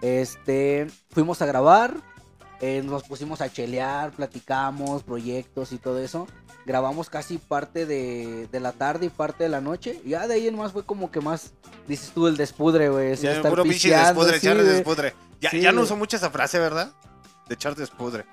[SPEAKER 4] Este, fuimos a grabar. eh, nos pusimos a chelear, platicamos, proyectos y todo eso. Grabamos casi parte de, de la tarde y parte de la noche. Y ya de ahí en más fue como que más, dices tú, el despudre, güey.
[SPEAKER 3] Ya, puro pinche despudre,
[SPEAKER 4] sí,
[SPEAKER 3] despudre. Ya,
[SPEAKER 4] Sí,
[SPEAKER 3] ya no uso mucho esa frase, ¿verdad? De echar despudre.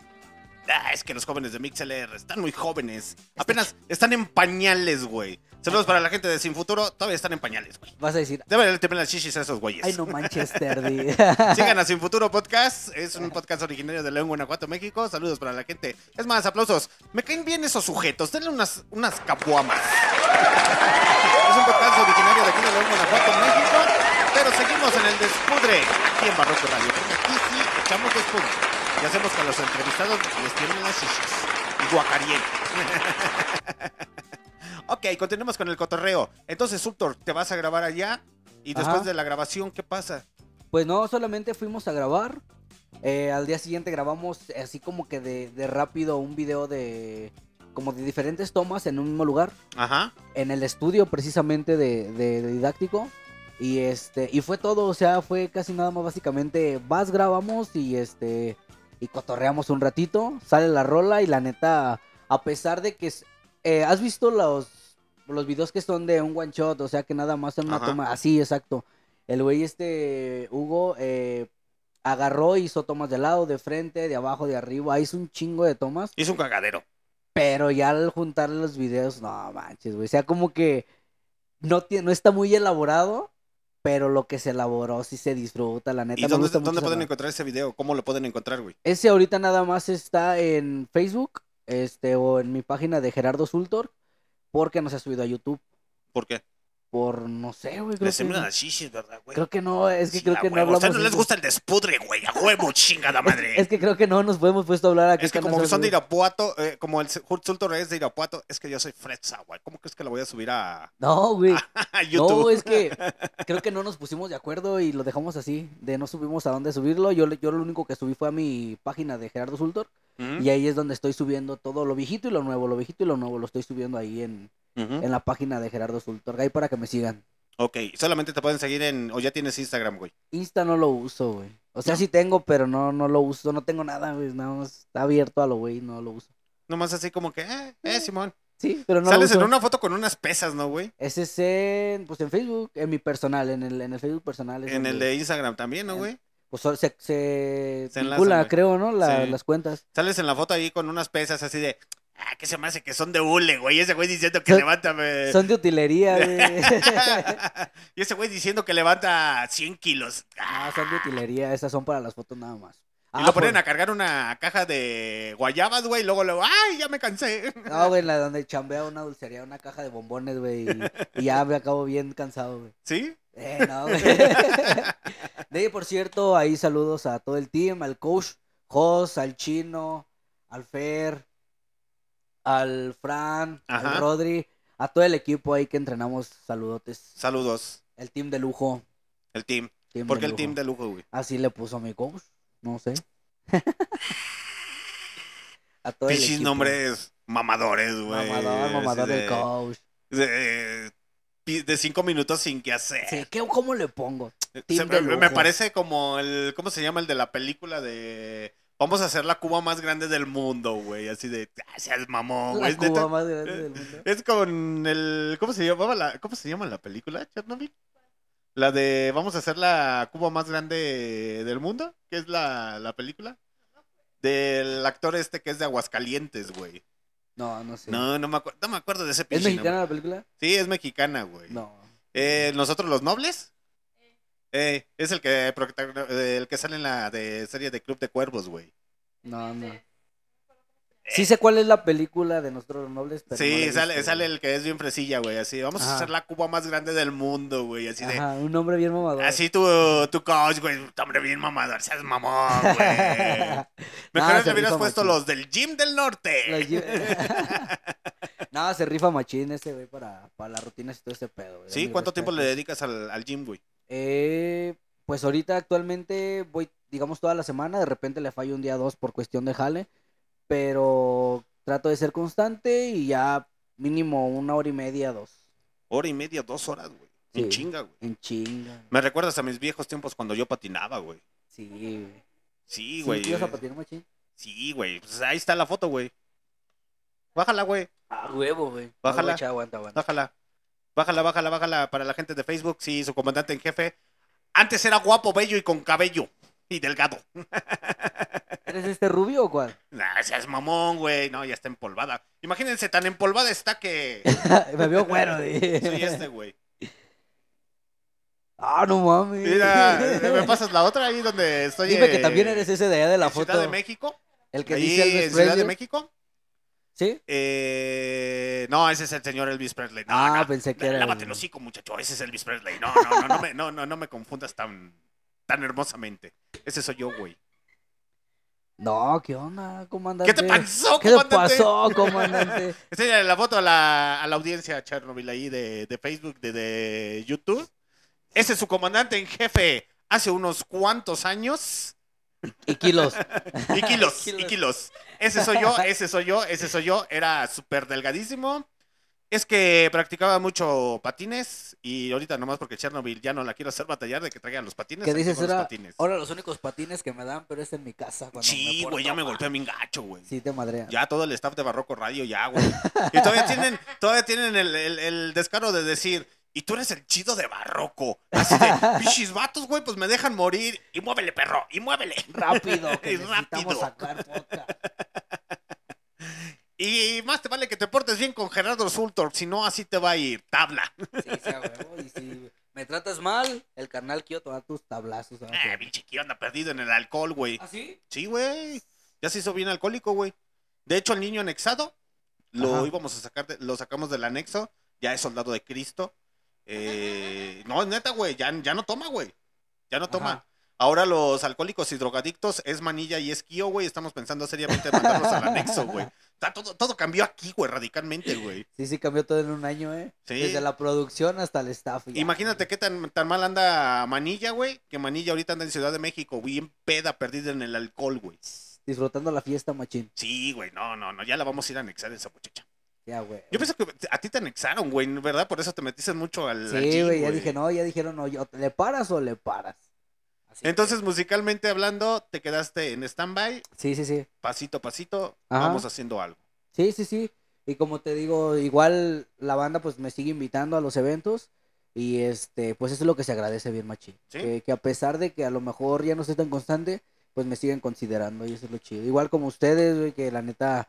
[SPEAKER 3] Ah, es que los jóvenes de MixLR están muy jóvenes. Apenas están en pañales, güey. Saludos para la gente de Sin Futuro. Todavía están en pañales, güey.
[SPEAKER 4] Vas a decir,
[SPEAKER 3] Deben tener las chichis a esos güeyes.
[SPEAKER 4] ay no Manchester.
[SPEAKER 3] Sigan a Sin Futuro Podcast. Es un podcast originario de León, Guanajuato, México. Saludos para la gente. Es más, aplausos. Me caen bien esos sujetos. Denle unas, unas capuamas. Es un podcast originario de aquí de León, Guanajuato, México. Pero seguimos en el despudre aquí en Barroco Radio. Porque aquí sí echamos despudre. Y hacemos que a los entrevistados les tienen las chichis. Y guacarien. ok, continuemos con el cotorreo. Entonces, Subtor, te vas a grabar allá. Y después
[SPEAKER 4] Ajá.
[SPEAKER 3] de la grabación, ¿qué pasa?
[SPEAKER 4] Pues no, solamente fuimos a grabar. Eh, al día siguiente grabamos así como que de, de rápido un video de como de diferentes tomas en un mismo lugar.
[SPEAKER 3] Ajá.
[SPEAKER 4] En el estudio precisamente de, de- de didáctico. Y este, y fue todo, o sea, fue casi nada más básicamente, vas, grabamos y este, y cotorreamos un ratito, sale la rola y la neta, a pesar de que, eh, ¿has visto los, los videos que son de un one shot? O sea, que nada más son una
[SPEAKER 3] Ajá.
[SPEAKER 4] toma, así, exacto. El güey este, Hugo, eh, agarró, hizo tomas de lado, de frente, de abajo, de arriba, hizo un chingo de tomas.
[SPEAKER 3] Hizo un cagadero.
[SPEAKER 4] Pero ya al juntar los videos, no manches, güey. O sea, como que no, no está muy elaborado, pero lo que se elaboró sí se disfruta, la neta.
[SPEAKER 3] ¿Y
[SPEAKER 4] me
[SPEAKER 3] dónde,
[SPEAKER 4] gusta
[SPEAKER 3] dónde pueden encontrar ese video? ¿Cómo lo pueden encontrar, güey?
[SPEAKER 4] Ese ahorita nada más está en Facebook, este, o en mi página de Gerardo Sultor, porque no se ha subido a YouTube.
[SPEAKER 3] ¿Por qué?
[SPEAKER 4] Por, no sé, güey. Creo,
[SPEAKER 3] Les
[SPEAKER 4] que,
[SPEAKER 3] sembran las shishis, ¿verdad, güey?
[SPEAKER 4] creo que no, es que
[SPEAKER 3] Sí,
[SPEAKER 4] creo que no
[SPEAKER 3] huevo. A
[SPEAKER 4] hablamos.
[SPEAKER 3] ustedes no les gusta el despudre, güey. A huevo, chingada madre.
[SPEAKER 4] Es que creo que no nos podemos puesto a hablar aquí.
[SPEAKER 3] Es que como que son de Irapuato, eh, como el Sultor es de Irapuato, es que yo soy fresa, güey. ¿Cómo crees que la voy a subir a,
[SPEAKER 4] No, güey.
[SPEAKER 3] a YouTube?
[SPEAKER 4] No, es que creo que no nos pusimos de acuerdo y lo dejamos así. De no subimos a dónde subirlo. Yo, yo lo único que subí fue a mi página de Gerardo Sultor. Y ahí es donde estoy subiendo todo lo viejito y lo nuevo. Lo viejito y lo nuevo lo estoy subiendo ahí en, en la página de Gerardo Sultor. Ahí para que me sigan.
[SPEAKER 3] Ok, solamente te pueden seguir en. O ya tienes Instagram, güey.
[SPEAKER 4] Insta no lo uso, güey. O sea, sí tengo, pero no, no lo uso. No tengo nada, güey. Nada más está abierto a lo güey. No lo uso.
[SPEAKER 3] Nomás así como que, eh, eh, Simón.
[SPEAKER 4] Sí, pero no
[SPEAKER 3] Sales
[SPEAKER 4] lo
[SPEAKER 3] en
[SPEAKER 4] uso.
[SPEAKER 3] una foto con unas pesas, ¿no, güey?
[SPEAKER 4] Ese es en, pues en Facebook, en mi personal, en el, en el Facebook personal. es
[SPEAKER 3] En el de Instagram también, ¿no,
[SPEAKER 4] en-
[SPEAKER 3] güey?
[SPEAKER 4] Pues se, se,
[SPEAKER 3] Se enlazan,
[SPEAKER 4] vincula,
[SPEAKER 3] güey.
[SPEAKER 4] creo, ¿no? La-
[SPEAKER 3] Sí.
[SPEAKER 4] Las cuentas.
[SPEAKER 3] Sales en la foto ahí con unas pesas así de. Ah, que se me hace que son de hule, güey. Ese güey diciendo que
[SPEAKER 4] Son-
[SPEAKER 3] levanta.
[SPEAKER 4] Son de utilería, güey.
[SPEAKER 3] y ese güey diciendo que levanta 100 kilos. Ah,
[SPEAKER 4] no, son de utilería. Esas son para las fotos nada más.
[SPEAKER 3] y
[SPEAKER 4] Ah,
[SPEAKER 3] lo ponen a cargar una caja de guayabas, güey. Y luego, luego, ¡ay, ya me cansé!
[SPEAKER 4] No, güey, la donde chambea una dulcería, una caja de bombones, güey. Y, y ya me acabo bien cansado, güey.
[SPEAKER 3] ¿Sí?
[SPEAKER 4] Eh, no, güey. De ahí, por cierto, ahí saludos a todo el team, al coach Jos, al Chino, al Fer, al Fran,
[SPEAKER 3] Ajá.
[SPEAKER 4] al Rodri, a todo el equipo ahí que entrenamos, saludotes.
[SPEAKER 3] Saludos,
[SPEAKER 4] El team de lujo.
[SPEAKER 3] el team.
[SPEAKER 4] team
[SPEAKER 3] ¿Por qué
[SPEAKER 4] de
[SPEAKER 3] el
[SPEAKER 4] lujo.
[SPEAKER 3] team de lujo, güey?
[SPEAKER 4] Así le puso mi coach, no sé. a todo el
[SPEAKER 3] Pichis
[SPEAKER 4] equipo.
[SPEAKER 3] nombres mamadores, güey.
[SPEAKER 4] Mamador, mamador del
[SPEAKER 3] de-
[SPEAKER 4] coach.
[SPEAKER 3] de, de cinco minutos sin que hacer.
[SPEAKER 4] Sí, ¿qué- ¿Cómo le pongo?
[SPEAKER 3] Se-
[SPEAKER 4] team
[SPEAKER 3] me, me parece como el. ¿Cómo se llama el de la película de. Vamos a hacer la Cuba más grande del mundo, güey. Así de. "Ah, seas mamón,
[SPEAKER 4] La
[SPEAKER 3] güey.
[SPEAKER 4] Cuba
[SPEAKER 3] neta".
[SPEAKER 4] más grande del mundo.
[SPEAKER 3] Es con el. ¿Cómo se llamaba la, ¿Cómo se llama la película, Chernobyl? La de Vamos a hacer la Cuba más grande del mundo, que es la, la película. Del actor este que es de Aguascalientes, güey.
[SPEAKER 4] No, no sé.
[SPEAKER 3] No, no me, acuerdo, no me acuerdo de ese
[SPEAKER 4] ¿Es mexicana la película?
[SPEAKER 3] Sí, es mexicana, güey.
[SPEAKER 4] No.
[SPEAKER 3] Eh, ¿Nosotros los nobles? Eh, es el que, eh, el que sale en la de serie de Club de Cuervos, güey.
[SPEAKER 4] No, no. Sí sé cuál es la película de Nosotros los Nobles, pero no
[SPEAKER 3] Sí, sale,
[SPEAKER 4] visto,
[SPEAKER 3] sale el que es bien fresilla, güey. Así, vamos a hacer la Cuba más grande del mundo, güey. Así de,
[SPEAKER 4] Ajá, un nombre bien mamador.
[SPEAKER 3] así tu, tu coach, güey. Hombre, bien mamador, seas mamón, güey. Mejor
[SPEAKER 4] Nah,
[SPEAKER 3] le
[SPEAKER 4] se
[SPEAKER 3] hubieras puesto
[SPEAKER 4] machín.
[SPEAKER 3] los del Gym del Norte.
[SPEAKER 4] Los no, se rifa machín ese, güey, para, para las rutinas y todo ese pedo. güey.
[SPEAKER 3] sí, ¿cuánto tiempo le dedicas al, al gym, güey?
[SPEAKER 4] Eh, pues ahorita actualmente voy, digamos, toda la semana. De repente le fallo un día o dos por cuestión de jale. Pero trato de ser constante y ya mínimo una hora y media, dos.
[SPEAKER 3] Hora y media, dos horas, güey. En
[SPEAKER 4] Sí.
[SPEAKER 3] chinga, güey.
[SPEAKER 4] En chinga.
[SPEAKER 3] Me recuerdas a mis viejos tiempos cuando yo patinaba, güey.
[SPEAKER 4] Sí, güey.
[SPEAKER 3] Sí,
[SPEAKER 4] ¿Sí,
[SPEAKER 3] güey.
[SPEAKER 4] ibas a patinar machín?
[SPEAKER 3] Sí, güey. Pues ahí está la foto, güey. Bájala, güey.
[SPEAKER 4] A huevo, güey.
[SPEAKER 3] Bájala. Bájala. Bájala, bájala, bájala para la gente de Facebook. Sí, su comandante en jefe. Antes era guapo, bello y con cabello. Y delgado.
[SPEAKER 4] ¿Eres este rubio o cuál?
[SPEAKER 3] Nah, seas mamón, güey. No, ya está empolvada. Imagínense, tan empolvada está que
[SPEAKER 4] Me veo güero, güey.
[SPEAKER 3] soy este, güey.
[SPEAKER 4] Ah, no mames.
[SPEAKER 3] Mira, ¿me pasas la otra ahí donde estoy?
[SPEAKER 4] Dime que
[SPEAKER 3] eh,
[SPEAKER 4] también eres ese de allá de la
[SPEAKER 3] en
[SPEAKER 4] foto.
[SPEAKER 3] Ciudad de México.
[SPEAKER 4] El que
[SPEAKER 3] Ahí
[SPEAKER 4] dice
[SPEAKER 3] Ciudad de. México.
[SPEAKER 4] ¿Sí?
[SPEAKER 3] Eh, no, ese es el señor Elvis Presley. No,
[SPEAKER 4] Ah,
[SPEAKER 3] no.
[SPEAKER 4] pensé que era
[SPEAKER 3] Lávate
[SPEAKER 4] el-
[SPEAKER 3] hocico, muchacho. Ese es Elvis Presley. No, no, no, no me, no, no, no me confundas tan, tan hermosamente. Ese soy yo, güey.
[SPEAKER 4] No, ¿qué onda, comandante?
[SPEAKER 3] ¿Qué te pasó,
[SPEAKER 4] ¿Qué te
[SPEAKER 3] comandante?
[SPEAKER 4] pasó, comandante?
[SPEAKER 3] Enséñale la foto a la, a la audiencia Chernobyl ahí de, de Facebook, de, de YouTube. Ese es su comandante en jefe hace unos cuantos años.
[SPEAKER 4] Y kilos.
[SPEAKER 3] Y kilos, y
[SPEAKER 4] Kilos.
[SPEAKER 3] Ese soy yo, ese soy yo, ese soy yo. Era súper delgadísimo. Es que practicaba mucho patines y ahorita nomás porque Chernobyl ya no la quiero hacer batallar de que traigan los patines.
[SPEAKER 4] ¿Qué dices?
[SPEAKER 3] los
[SPEAKER 4] Era,
[SPEAKER 3] patines.
[SPEAKER 4] ahora los únicos patines que me dan, pero es en mi casa. Cuando
[SPEAKER 3] Sí, güey, ya me golpeé bien gacho, güey.
[SPEAKER 4] Sí, te madrean.
[SPEAKER 3] Ya todo el staff de Barroco Radio, ya, güey. Y todavía tienen, todavía tienen el, el- el descaro de decir, y tú eres el chido de Barroco. Así de, pichis vatos, güey, pues me dejan morir. Y muévele, perro, y muévele.
[SPEAKER 4] Rápido, que necesitamos sacar.
[SPEAKER 3] Y más te vale que te portes bien con Gerardo Sultor, si no, así te va a ir. Tabla.
[SPEAKER 4] Sí, sí, huevo, y sí, Me tratas mal, el carnal quiero tomar tus tablazos. ¿sabes?
[SPEAKER 3] Ah, pinche anda perdido en el alcohol, güey.
[SPEAKER 4] ¿Ah, sí?
[SPEAKER 3] Sí, güey. Ya se hizo bien alcohólico, güey. De hecho, el niño anexado lo
[SPEAKER 4] Ajá.
[SPEAKER 3] íbamos a sacar, de- lo sacamos del anexo. Ya es soldado de Cristo. Eh, no, neta, güey. Ya, ya no toma, güey. Ya no toma.
[SPEAKER 4] Ajá.
[SPEAKER 3] Ahora los alcohólicos y drogadictos es manilla y es Kio, güey. Estamos pensando seriamente en mandarlos al anexo, güey. Está todo, todo cambió aquí, güey, radicalmente, güey.
[SPEAKER 4] Sí, sí, cambió todo en un año, ¿eh?
[SPEAKER 3] Sí.
[SPEAKER 4] Desde la producción hasta el staff. ya.
[SPEAKER 3] Imagínate qué tan, tan mal anda Manilla, güey. Que Manilla ahorita anda en Ciudad de México, bien peda, perdida en el alcohol, güey.
[SPEAKER 4] Disfrutando la fiesta, machín.
[SPEAKER 3] Sí, güey, no, no, no. Ya la vamos a ir a anexar esa muchacha.
[SPEAKER 4] Ya, güey.
[SPEAKER 3] Yo pienso que a ti te anexaron, güey, ¿verdad? Por eso te metiste mucho al. al
[SPEAKER 4] Sí,
[SPEAKER 3] gym,
[SPEAKER 4] güey, ya dije, no, ya dijeron, no, yo, ¿le paras o le paras? Así
[SPEAKER 3] Entonces, musicalmente hablando, te quedaste en stand-by,
[SPEAKER 4] Sí, sí, sí.
[SPEAKER 3] pasito a pasito,
[SPEAKER 4] Ajá.
[SPEAKER 3] vamos haciendo algo.
[SPEAKER 4] Sí, sí, sí. Y como te digo, igual la banda pues me sigue invitando a los eventos y este, pues eso es lo que se agradece bien machín.
[SPEAKER 3] Sí.
[SPEAKER 4] Que, que a pesar de que a lo mejor ya no estoy tan constante, pues me siguen considerando y eso es lo chido. Igual como ustedes, güey, que la neta,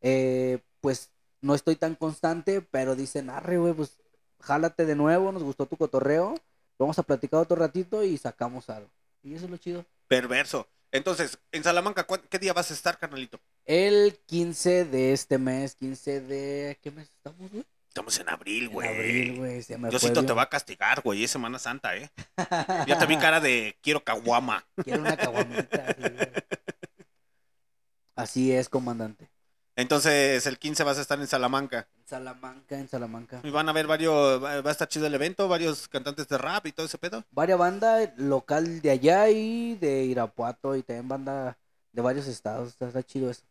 [SPEAKER 4] eh, pues no estoy tan constante, pero dicen, arre, güey, pues jálate de nuevo, nos gustó tu cotorreo, vamos a platicar otro ratito y sacamos algo. Y eso es lo chido.
[SPEAKER 3] Perverso. Entonces, en Salamanca, ¿cuán- ¿qué día vas a estar, carnalito?
[SPEAKER 4] El 15 de este mes, 15 de... ¿Qué mes estamos, güey?
[SPEAKER 3] Estamos en abril, güey.
[SPEAKER 4] abril, güey, me fue
[SPEAKER 3] Diosito te va a castigar, güey. Es Semana Santa, ¿eh? Ya te vi cara de quiero caguama.
[SPEAKER 4] Quiero una caguamita. Así es, comandante.
[SPEAKER 3] Entonces, el 15 vas a estar en Salamanca.
[SPEAKER 4] En Salamanca, en Salamanca.
[SPEAKER 3] Y van a ver varios, va a estar chido el evento, varios cantantes de rap y todo ese pedo.
[SPEAKER 4] Varias bandas local de allá y de Irapuato y también banda de varios estados. Está, está chido eso.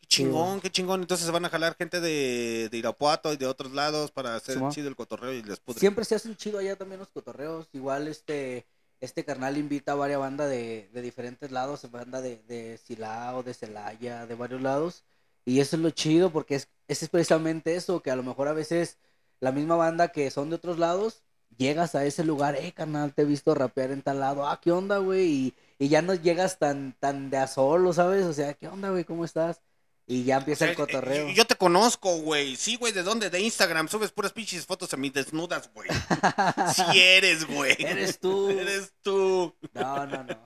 [SPEAKER 3] Qué chingón, qué chingón. Entonces se van a jalar gente de, de Irapuato y de otros lados para hacer chido el cotorreo y les pudre.
[SPEAKER 4] Siempre se hacen chido allá también los cotorreos. Igual este este carnal invita a varias bandas de, de diferentes lados, banda de, de Silao, de Celaya, de varios lados. Y eso es lo chido porque es, es precisamente eso, que a lo mejor a veces la misma banda que son de otros lados, llegas a ese lugar, eh, carnal, te he visto rapear en tal lado, ah, ¿qué onda, güey? Y, y ya no llegas tan, tan de a solo, ¿sabes? O sea, ¿qué onda, güey? ¿Cómo estás? Y ya
[SPEAKER 3] O
[SPEAKER 4] empieza
[SPEAKER 3] sea,
[SPEAKER 4] el cotorreo.
[SPEAKER 3] eh, Yo te conozco, güey. Sí, güey, ¿de dónde? De Instagram. Subes puras pinches fotos desnudas, güey. Sí eres, güey.
[SPEAKER 4] Eres tú.
[SPEAKER 3] Eres tú.
[SPEAKER 4] No, no, no.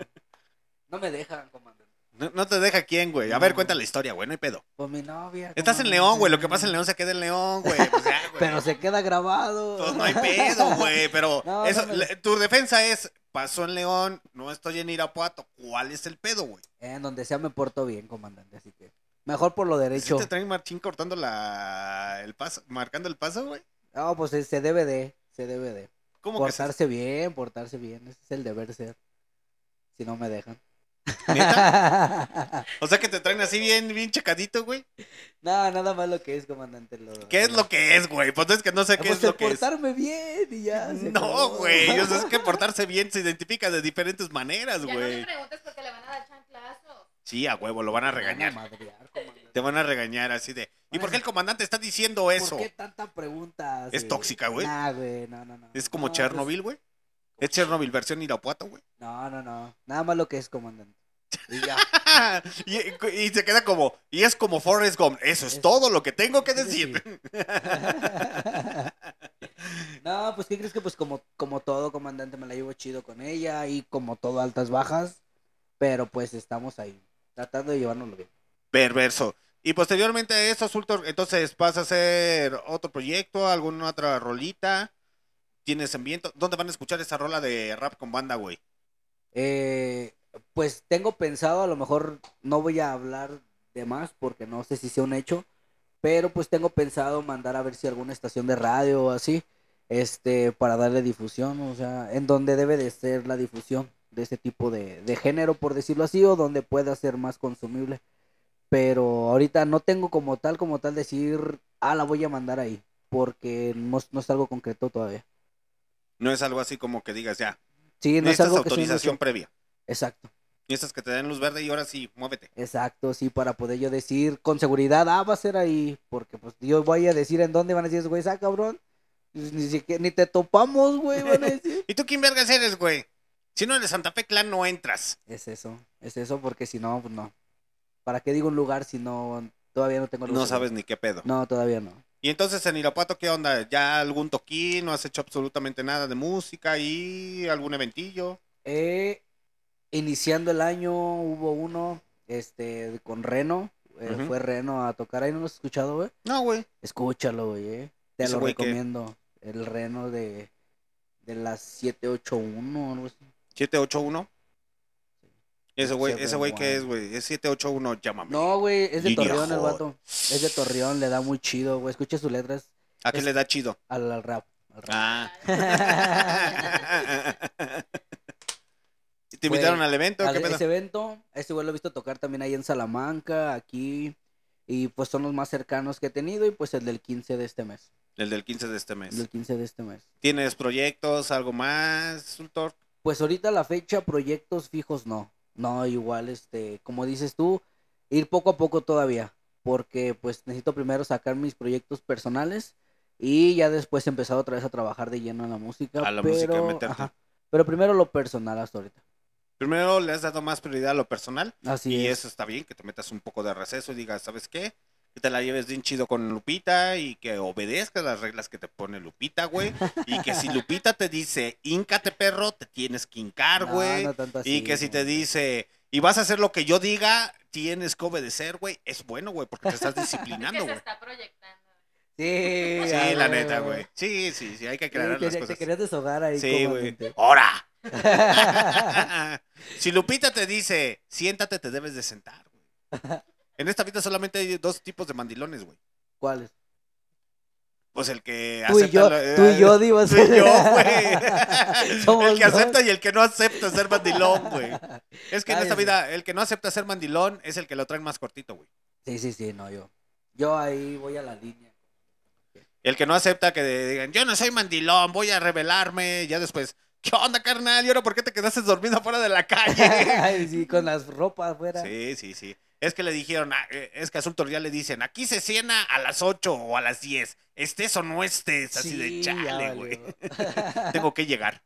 [SPEAKER 4] No me dejan, comandante.
[SPEAKER 3] No, no te deja quién, güey. A ver, cuenta la historia, güey. No hay pedo.
[SPEAKER 4] Pues mi novia.
[SPEAKER 3] Estás en. León, güey. Lo que pasa en León se queda en León, güey. Pues ya, güey.
[SPEAKER 4] Pero se queda grabado.
[SPEAKER 3] Pues no hay pedo, güey. Pero
[SPEAKER 4] No,
[SPEAKER 3] eso,
[SPEAKER 4] no, no.
[SPEAKER 3] le- tu defensa es, pasó en León, no estoy en Irapuato. ¿Cuál es el pedo, güey?
[SPEAKER 4] En donde sea me porto bien, comandante, así que. Mejor por lo
[SPEAKER 3] ¿Sí
[SPEAKER 4] derecho.
[SPEAKER 3] te traen Marchín cortando la, el paso, marcando el paso, güey?
[SPEAKER 4] No, pues se- se debe de, se debe de.
[SPEAKER 3] ¿Cómo que se-
[SPEAKER 4] Portarse bien, portarse bien. Ese es el deber ser. Si no me dejan.
[SPEAKER 3] ¿Neta? O sea que te traen así bien, bien checadito, güey.
[SPEAKER 4] no, nada más lo que es, comandante. Lo,
[SPEAKER 3] ¿Qué es lo que es, güey? Pues es que no sé qué
[SPEAKER 4] Pues
[SPEAKER 3] es lo que es.
[SPEAKER 4] portarme bien y ya.
[SPEAKER 3] No,
[SPEAKER 4] acabó.
[SPEAKER 3] güey. O sea, es que portarse bien se identifica de diferentes maneras,
[SPEAKER 6] Ya no
[SPEAKER 3] güey.
[SPEAKER 6] le preguntes porque le van a dar chanclazo.
[SPEAKER 3] Sí, a huevo, lo van a
[SPEAKER 4] van
[SPEAKER 3] regañar.
[SPEAKER 4] madrear.
[SPEAKER 3] Te van a regañar así de. ¿Y por qué el comandante está diciendo eso?
[SPEAKER 4] ¿Por qué tanta pregunta?
[SPEAKER 3] Es tóxica, güey.
[SPEAKER 4] Nah, güey, no, no, no.
[SPEAKER 3] Es como
[SPEAKER 4] No, pues,
[SPEAKER 3] Chernobyl, güey. Es Chernobyl versión Irapuato, güey.
[SPEAKER 4] No, no, no. Nada más lo que es, comandante. Y ya.
[SPEAKER 3] y, y se queda como. Y es como Forrest Gump. Eso es
[SPEAKER 4] Es-
[SPEAKER 3] todo lo que tengo que decir.
[SPEAKER 4] no, pues ¿qué crees que pues como, como todo comandante me la llevo chido con ella y como todo altas bajas, pero pues estamos ahí, tratando de llevárnoslo bien.
[SPEAKER 3] Perverso. Y posteriormente a eso, Sultor, entonces vas a hacer otro proyecto, alguna otra rolita. ¿Tienes ambiente? ¿Dónde van a escuchar esa rola de rap con banda, güey?
[SPEAKER 4] Eh, pues tengo pensado, a lo mejor no voy a hablar de más porque no sé si sea un hecho, pero pues tengo pensado mandar a ver si alguna estación de radio o así, este, para darle difusión, o sea, en donde debe de ser la difusión de ese tipo de, de género, por decirlo así, o donde pueda ser más consumible. Pero ahorita no tengo como tal, como tal decir, ah, la voy a mandar ahí, porque no, no es algo concreto todavía.
[SPEAKER 3] No es algo así como que digas ya.
[SPEAKER 4] Sí, no es algo que
[SPEAKER 3] autorización
[SPEAKER 4] hecho.
[SPEAKER 3] previa.
[SPEAKER 4] Exacto.
[SPEAKER 3] Necesitas que te den luz verde y ahora sí, muévete.
[SPEAKER 4] Exacto, sí, para poder yo decir con seguridad, ah, va a ser ahí, porque pues yo voy a decir en dónde van a decir güeyes, ah, cabrón, pues, ni siquiera, ni te topamos, güey, van a decir.
[SPEAKER 3] ¿Y tú quién vergas eres, güey? Si no eres Santa Fe Clan, no entras.
[SPEAKER 4] es eso, es eso, porque si no, pues no. ¿Para qué digo un lugar si no, todavía no tengo
[SPEAKER 3] No
[SPEAKER 4] luz?
[SPEAKER 3] sabes ni qué pedo.
[SPEAKER 4] No, todavía no.
[SPEAKER 3] Y entonces en Irapuato, ¿qué onda? ¿Ya algún toquín? ¿No has hecho absolutamente nada de música? ¿Y algún eventillo?
[SPEAKER 4] Eh, iniciando el año hubo uno este con Reno. eh. Fue Reno a tocar ahí, ¿no lo has escuchado, güey?
[SPEAKER 3] No, güey.
[SPEAKER 4] Escúchalo, güey, eh. Te
[SPEAKER 3] ¿Ese
[SPEAKER 4] lo
[SPEAKER 3] güey
[SPEAKER 4] recomiendo. El Reno de, de las 781 o algo así.
[SPEAKER 3] 781. Ese güey,
[SPEAKER 4] Sí,
[SPEAKER 3] ese güey
[SPEAKER 4] pero
[SPEAKER 3] ¿qué
[SPEAKER 4] guau.
[SPEAKER 3] es, güey? Es 781, llámame.
[SPEAKER 4] No, güey, es de
[SPEAKER 3] Línea
[SPEAKER 4] Torreón el vato. Es de Torreón, le da muy chido, güey. Escucha sus letras
[SPEAKER 3] ¿A qué
[SPEAKER 4] es-
[SPEAKER 3] le da chido?
[SPEAKER 4] al, al rap. al rap.
[SPEAKER 3] Ah. ¿Te invitaron al evento?
[SPEAKER 4] Al-
[SPEAKER 3] ¿Qué pedo?
[SPEAKER 4] ese evento, ese güey lo he visto tocar también ahí en Salamanca, aquí. Y pues son los más cercanos que he tenido. Y pues el del 15 de este mes.
[SPEAKER 3] El del 15 de este
[SPEAKER 4] El del
[SPEAKER 3] mes.
[SPEAKER 4] 15 de este mes.
[SPEAKER 3] ¿Tienes proyectos, algo más, Sultor?
[SPEAKER 4] Pues ahorita la fecha, proyectos fijos no. No, igual, este, como dices tú, ir poco a poco todavía. Porque pues necesito primero sacar mis proyectos personales. Y ya después empezar otra vez a trabajar de lleno en la música.
[SPEAKER 3] A la
[SPEAKER 4] pero,
[SPEAKER 3] música, meterte.
[SPEAKER 4] ajá, pero primero lo personal hasta ahorita.
[SPEAKER 3] Primero le has dado más prioridad a lo personal.
[SPEAKER 4] Así
[SPEAKER 3] y
[SPEAKER 4] es.
[SPEAKER 3] eso está bien, que te metas un poco de receso y digas, ¿sabes qué? Que te la lleves bien chido con Lupita y que obedezcas las reglas que te pone Lupita, güey. Y que si Lupita te dice, híncate perro, te tienes que hincar,
[SPEAKER 4] No,
[SPEAKER 3] güey.
[SPEAKER 4] no tanto
[SPEAKER 3] y que si te dice, y vas a hacer lo que yo diga, tienes que obedecer, güey. Es bueno, güey, porque te estás
[SPEAKER 6] Que
[SPEAKER 3] disciplinando,
[SPEAKER 6] se
[SPEAKER 3] güey.
[SPEAKER 6] está proyectando.
[SPEAKER 4] Sí,
[SPEAKER 3] Sí, la neta, güey. Sí, sí, sí, hay que
[SPEAKER 4] Sí,
[SPEAKER 3] aclarar las
[SPEAKER 4] quería-
[SPEAKER 3] cosas.
[SPEAKER 4] Te querías deshogar ahí.
[SPEAKER 3] Sí, güey. ¡Hora! si Lupita te dice, siéntate, te debes de sentar, güey. En esta vida solamente hay dos tipos de mandilones, güey.
[SPEAKER 4] ¿Cuáles?
[SPEAKER 3] Pues el que
[SPEAKER 4] Tú y
[SPEAKER 3] acepta
[SPEAKER 4] yo,
[SPEAKER 3] eh,
[SPEAKER 4] tú y yo, Diva.
[SPEAKER 3] Tú y yo, güey.
[SPEAKER 4] Somos
[SPEAKER 3] el que acepta y el que no acepta ser mandilón, güey. Es que en esta vida, el que no acepta ser mandilón es el que lo traen más cortito, güey.
[SPEAKER 4] Sí, sí, sí, no, yo. Yo ahí voy a la línea.
[SPEAKER 3] El que no acepta que digan, yo no soy mandilón, voy a rebelarme. Ya después, ¿qué onda, carnal? ¿Y ahora por qué te quedaste dormido afuera de la calle?
[SPEAKER 4] Ay, sí, con las ropas afuera.
[SPEAKER 3] Sí, sí, sí. Es que le dijeron, ah, eh, es que a Sultor ya le dicen, aquí se cena a las 8 o a las 10. Estés o no estés, así
[SPEAKER 4] Sí,
[SPEAKER 3] de chale, güey. Tengo que llegar.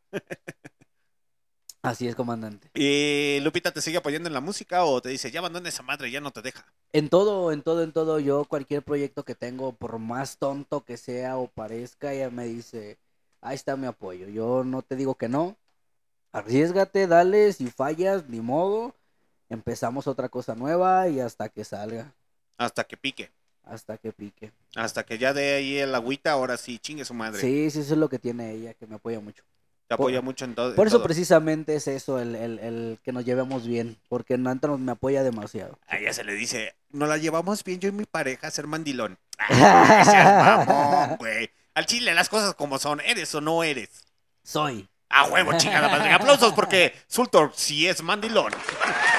[SPEAKER 4] Así es, comandante.
[SPEAKER 3] ¿Y Lupita te sigue apoyando en la música o te dice, ya abandona esa madre, ya no te deja?
[SPEAKER 4] En todo, en todo, en todo, yo cualquier proyecto que tengo, por más tonto que sea o parezca, ella me dice, ahí está mi apoyo. Yo no te digo que no. Arriesgate, dale, si fallas, ni modo. Empezamos otra cosa nueva y hasta que salga,
[SPEAKER 3] Hasta que pique.
[SPEAKER 4] hasta que pique.
[SPEAKER 3] Hasta que ya dé ahí el agüita, ahora sí, chingue su madre.
[SPEAKER 4] Sí, sí, eso es lo que tiene ella, que me apoya mucho.
[SPEAKER 3] Te apoya
[SPEAKER 4] por-
[SPEAKER 3] mucho en todo.
[SPEAKER 4] Por
[SPEAKER 3] en
[SPEAKER 4] eso
[SPEAKER 3] todo.
[SPEAKER 4] precisamente es eso, el, el, el que nos llevemos bien, porque Nanta nos me apoya demasiado.
[SPEAKER 3] A ella se le dice, nos la llevamos bien yo y mi pareja a ser mandilón. Ay, seas mamón, güey. Al chile, las cosas como son, ¿eres o no eres?
[SPEAKER 4] Soy.
[SPEAKER 3] A huevo, chingada madre. Aplausos porque Sultor sí es mandilón.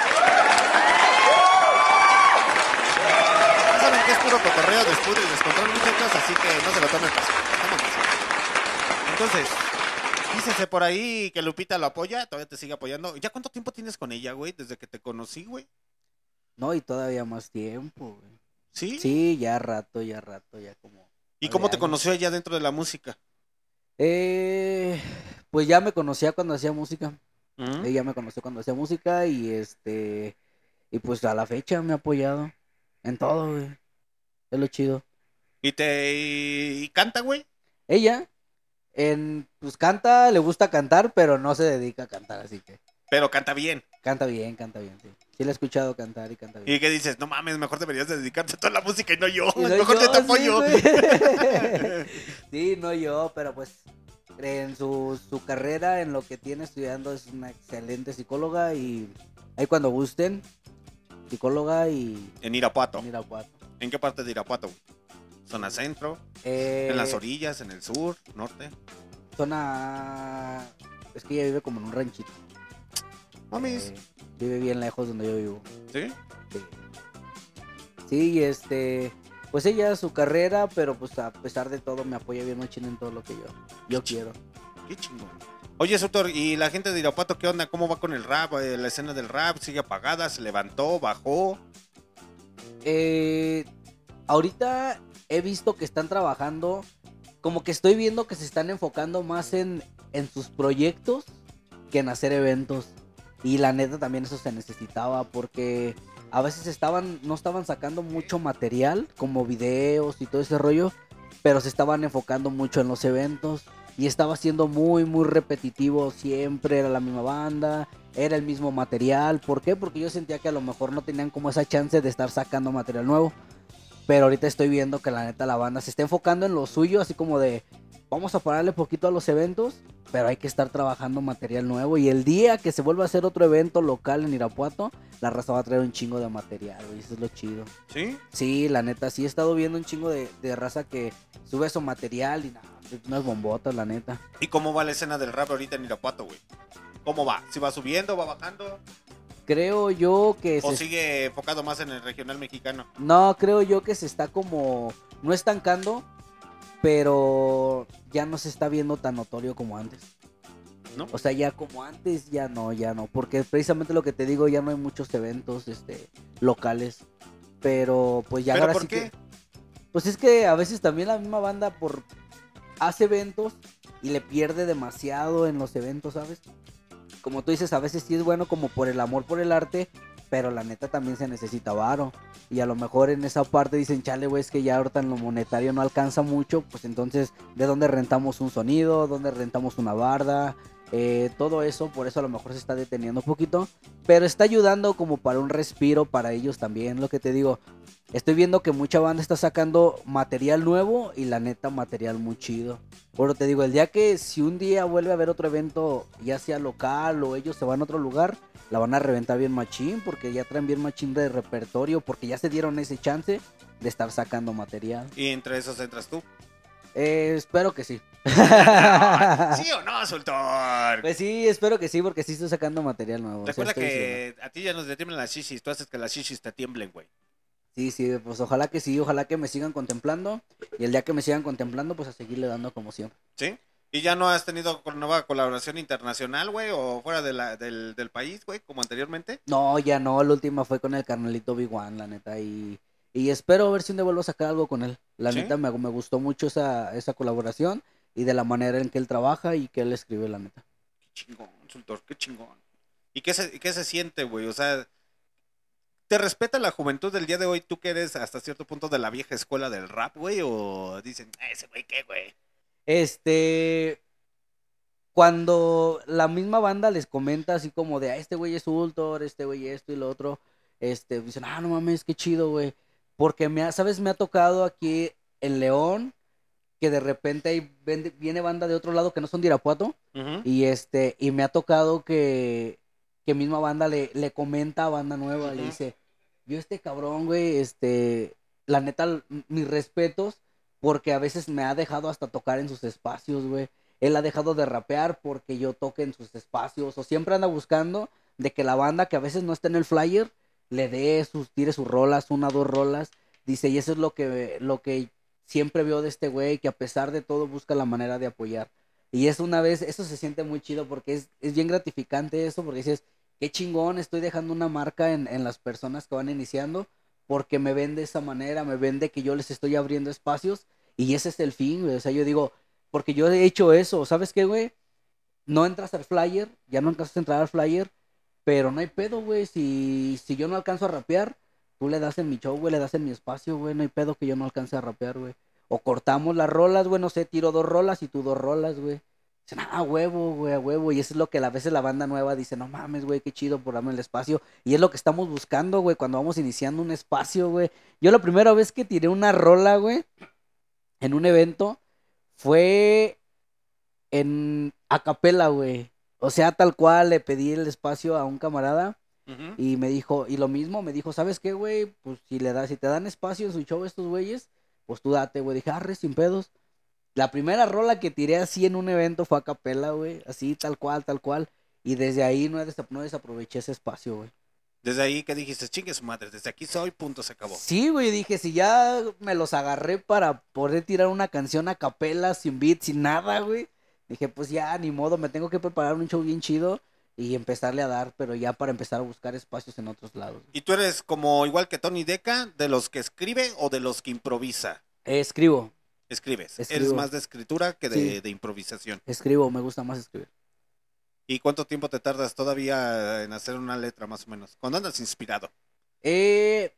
[SPEAKER 3] puro cotorreo, después y descontrol, muchachos, así que no se lo tomen. Entonces, dícese por ahí que Lupita lo apoya, todavía te sigue apoyando. ¿Ya cuánto tiempo tienes con ella, güey? Desde que te conocí, güey.
[SPEAKER 4] No, y todavía más tiempo, güey.
[SPEAKER 3] ¿Sí?
[SPEAKER 4] Sí, ya rato, ya rato, ya como.
[SPEAKER 3] ¿Y cómo te
[SPEAKER 4] años.
[SPEAKER 3] conoció ella dentro de la música?
[SPEAKER 4] Eh, pues ya me conocía cuando hacía música.
[SPEAKER 3] ¿Mm?
[SPEAKER 4] Ella me conoció cuando hacía música y este. Y pues a la fecha me ha apoyado. En todo, güey. Es lo chido.
[SPEAKER 3] ¿Y te y, canta, güey?
[SPEAKER 4] Ella, en, pues canta, le gusta cantar, pero no se dedica a cantar, así que.
[SPEAKER 3] Pero canta bien.
[SPEAKER 4] Canta bien, canta bien, sí. Sí le he escuchado cantar y canta bien.
[SPEAKER 3] ¿Y qué dices? No mames, mejor deberías de dedicarte a toda la música y no yo.
[SPEAKER 4] Y
[SPEAKER 3] mejor yo
[SPEAKER 4] yo,
[SPEAKER 3] te
[SPEAKER 4] sí,
[SPEAKER 3] apoyo.
[SPEAKER 4] güey. Sí, no yo, pero pues en su, su carrera, en lo que tiene estudiando, es una excelente psicóloga y ahí cuando gusten, psicóloga y
[SPEAKER 3] en Irapuato.
[SPEAKER 4] en Irapuato.
[SPEAKER 3] ¿En qué parte de Irapuato? ¿Zona centro?
[SPEAKER 4] Eh,
[SPEAKER 3] ¿En las orillas? ¿En el sur? ¿Norte?
[SPEAKER 4] Zona... Es que ella vive como en un ranchito.
[SPEAKER 3] Mamis.
[SPEAKER 4] Eh, vive bien lejos donde yo vivo.
[SPEAKER 3] ¿Sí?
[SPEAKER 4] Sí. Sí, este... Pues ella, su carrera, pero pues a pesar de todo me apoya bien machín en todo lo que yo, yo quiero.
[SPEAKER 3] Qué chingón. Oye, Sutor, ¿y la gente de Irapuato qué onda? ¿Cómo va con el rap? Eh, ¿La escena del rap sigue apagada? ¿Se levantó? ¿Bajó?
[SPEAKER 4] Eh, ahorita he visto que están trabajando, como que estoy viendo que se están enfocando más en, en sus proyectos que en hacer eventos. Y la neta también eso se necesitaba porque a veces estaban, no estaban sacando mucho material, como videos y todo ese rollo. pero se estaban enfocando mucho en los eventos y estaba siendo muy, muy repetitivo. Siempre era la misma banda, era el mismo material. ¿Por qué? Porque yo sentía que a lo mejor no tenían como esa chance de estar sacando material nuevo. Pero ahorita estoy viendo que la neta la banda se está enfocando en lo suyo, así como de vamos a pararle poquito a los eventos, pero hay que estar trabajando material nuevo. Y el día que se vuelva a hacer otro evento local en Irapuato, la raza va a traer un chingo de material, güey. Eso es lo chido.
[SPEAKER 3] ¿Sí?
[SPEAKER 4] Sí, la neta, sí he estado viendo un chingo de, de raza que sube su material y nada, unas bombotas, la neta.
[SPEAKER 3] ¿Y cómo va la escena del rap ahorita en Irapuato, güey? ¿Cómo va? ¿Si va subiendo, va bajando?
[SPEAKER 4] Creo yo que
[SPEAKER 3] ¿O
[SPEAKER 4] se...
[SPEAKER 3] sigue enfocado más en el regional mexicano?
[SPEAKER 4] No, creo yo que se está como... No estancando, pero ya no se está viendo tan notorio como antes.
[SPEAKER 3] ¿No?
[SPEAKER 4] O sea, ya como antes, ya no, ya no. Porque precisamente lo que te digo, ya no hay muchos eventos este, locales. Pero pues ya
[SPEAKER 3] ¿Pero
[SPEAKER 4] ahora
[SPEAKER 3] por
[SPEAKER 4] sí
[SPEAKER 3] qué?
[SPEAKER 4] que- Pues es que a veces también la misma banda por hace eventos y le pierde demasiado en los eventos, ¿sabes? Como tú dices, a veces sí es bueno como por el amor por el arte, pero la neta también se necesita varo. Y a lo mejor en esa parte dicen, chale, güey, es que ya ahorita en lo monetario no alcanza mucho, pues entonces, ¿de dónde rentamos un sonido? ¿Dónde rentamos una barda? Eh, todo eso, por eso a lo mejor se está deteniendo un poquito, pero está ayudando como para un respiro para ellos también, lo que te digo. Estoy viendo que mucha banda está sacando material nuevo y la neta material muy chido. Bueno, te digo, el día que si un día vuelve a haber otro evento, ya sea local o ellos se van a otro lugar, la van a reventar bien machín porque ya traen bien machín de repertorio porque ya se dieron ese chance de estar sacando material.
[SPEAKER 3] Y entre esos entras tú.
[SPEAKER 4] Eh, espero que sí.
[SPEAKER 3] ¿Sí o no, Sultor?
[SPEAKER 4] Pues sí, espero que sí porque sí estoy sacando material nuevo. o sea,
[SPEAKER 3] Recuerda
[SPEAKER 4] estoy
[SPEAKER 3] que a ti ya nos detiemblan las shishis. Tú haces que las shishis te tiemblen, güey.
[SPEAKER 4] Sí, sí, pues ojalá que sí, ojalá que me sigan contemplando. Y el día que me sigan contemplando, pues a seguirle dando como siempre.
[SPEAKER 3] ¿Sí? ¿Y ya no has tenido nueva colaboración internacional, güey? ¿O fuera de la- del, del país, güey? Como anteriormente.
[SPEAKER 4] No, ya no, la última fue con el carnalito Big One, la neta. Y, y espero ver si un día vuelvo a sacar algo con él. La
[SPEAKER 3] ¿Sí?
[SPEAKER 4] neta me, me gustó mucho esa, esa colaboración y de la manera en que él trabaja y que él escribe, la neta.
[SPEAKER 3] Qué chingón, Sultor, qué chingón. ¿Y qué se, qué se siente, güey? O sea, ¿te respeta la juventud del día de hoy? ¿Tú que eres hasta cierto punto de la vieja escuela del rap, güey? ¿O dicen, "Eh, ese güey qué, güey?
[SPEAKER 4] Este. Cuando la misma banda les comenta así como de, ah, este güey es Ultor, este güey esto y lo otro, este, dicen, ah, no mames, qué chido, güey. Porque, me ha, ¿sabes? Me ha tocado aquí en León que de repente hay, viene banda de otro lado que no son de Irapuato y este, y me ha tocado que, que misma banda le, le comenta a banda nueva, le dice, yo este cabrón, güey, este, la neta, mis respetos, porque a veces me ha dejado hasta tocar en sus espacios, güey. Él ha dejado de rapear porque yo toque en sus espacios, o siempre anda buscando de que la banda que a veces no está en el flyer, le dé sus, tire sus rolas, una, dos rolas, dice, y eso es lo que, lo que siempre veo de este güey, que a pesar de todo busca la manera de apoyar. Y es una vez, eso se siente muy chido porque es, es bien gratificante eso, porque dices, qué chingón, estoy dejando una marca en, en las personas que van iniciando, porque me ven de esa manera, me ven de que yo les estoy abriendo espacios, y ese es el fin, güey. O sea, yo digo, porque yo he hecho eso, ¿sabes qué, güey? No entras al flyer, ya no alcanzas a entrar al flyer, pero no hay pedo, güey. Si, si yo no alcanzo a rapear, tú le das en mi show, güey, le das en mi espacio, güey. No hay pedo que yo no alcance a rapear, güey. O cortamos las rolas, güey, no sé, tiro dos rolas y tú dos rolas, güey. Dicen, ah, huevo, güey, a huevo. Y eso es lo que a veces la banda nueva dice, no mames, güey, qué chido por darme el espacio. Y es lo que estamos buscando, güey, cuando vamos iniciando un espacio, güey. Yo la primera vez que tiré una rola, güey, en un evento, fue en acapela, güey. O sea, tal cual le pedí el espacio a un camarada y me dijo, y lo mismo, me dijo, ¿sabes qué, güey? Pues si le das, si te dan espacio en su show estos güeyes, pues tú date, güey. Dije, arre, sin pedos. La primera rola que tiré así en un evento fue a capela, güey. Así, tal cual, tal cual. Y desde ahí no, desa- no desaproveché ese espacio, güey.
[SPEAKER 3] Desde ahí que dijiste, chingue su madre, desde aquí soy, punto, se acabó.
[SPEAKER 4] Sí, güey, dije, si ya me los agarré para poder tirar una canción a capela, sin beat, sin nada, güey. Dije, pues ya, ni modo, me tengo que preparar un show bien chido y empezarle a dar, pero ya para empezar a buscar espacios en otros lados.
[SPEAKER 3] ¿Y tú eres como igual que Tony Deca, de los que escribe o de los que improvisa?
[SPEAKER 4] Eh, escribo,
[SPEAKER 3] Escribes. Eres más de escritura que de,
[SPEAKER 4] Sí.
[SPEAKER 3] de improvisación.
[SPEAKER 4] escribo, me gusta más escribir.
[SPEAKER 3] ¿Y cuánto tiempo te tardas todavía en hacer una letra más o menos? Cuando andas inspirado.
[SPEAKER 4] Eh,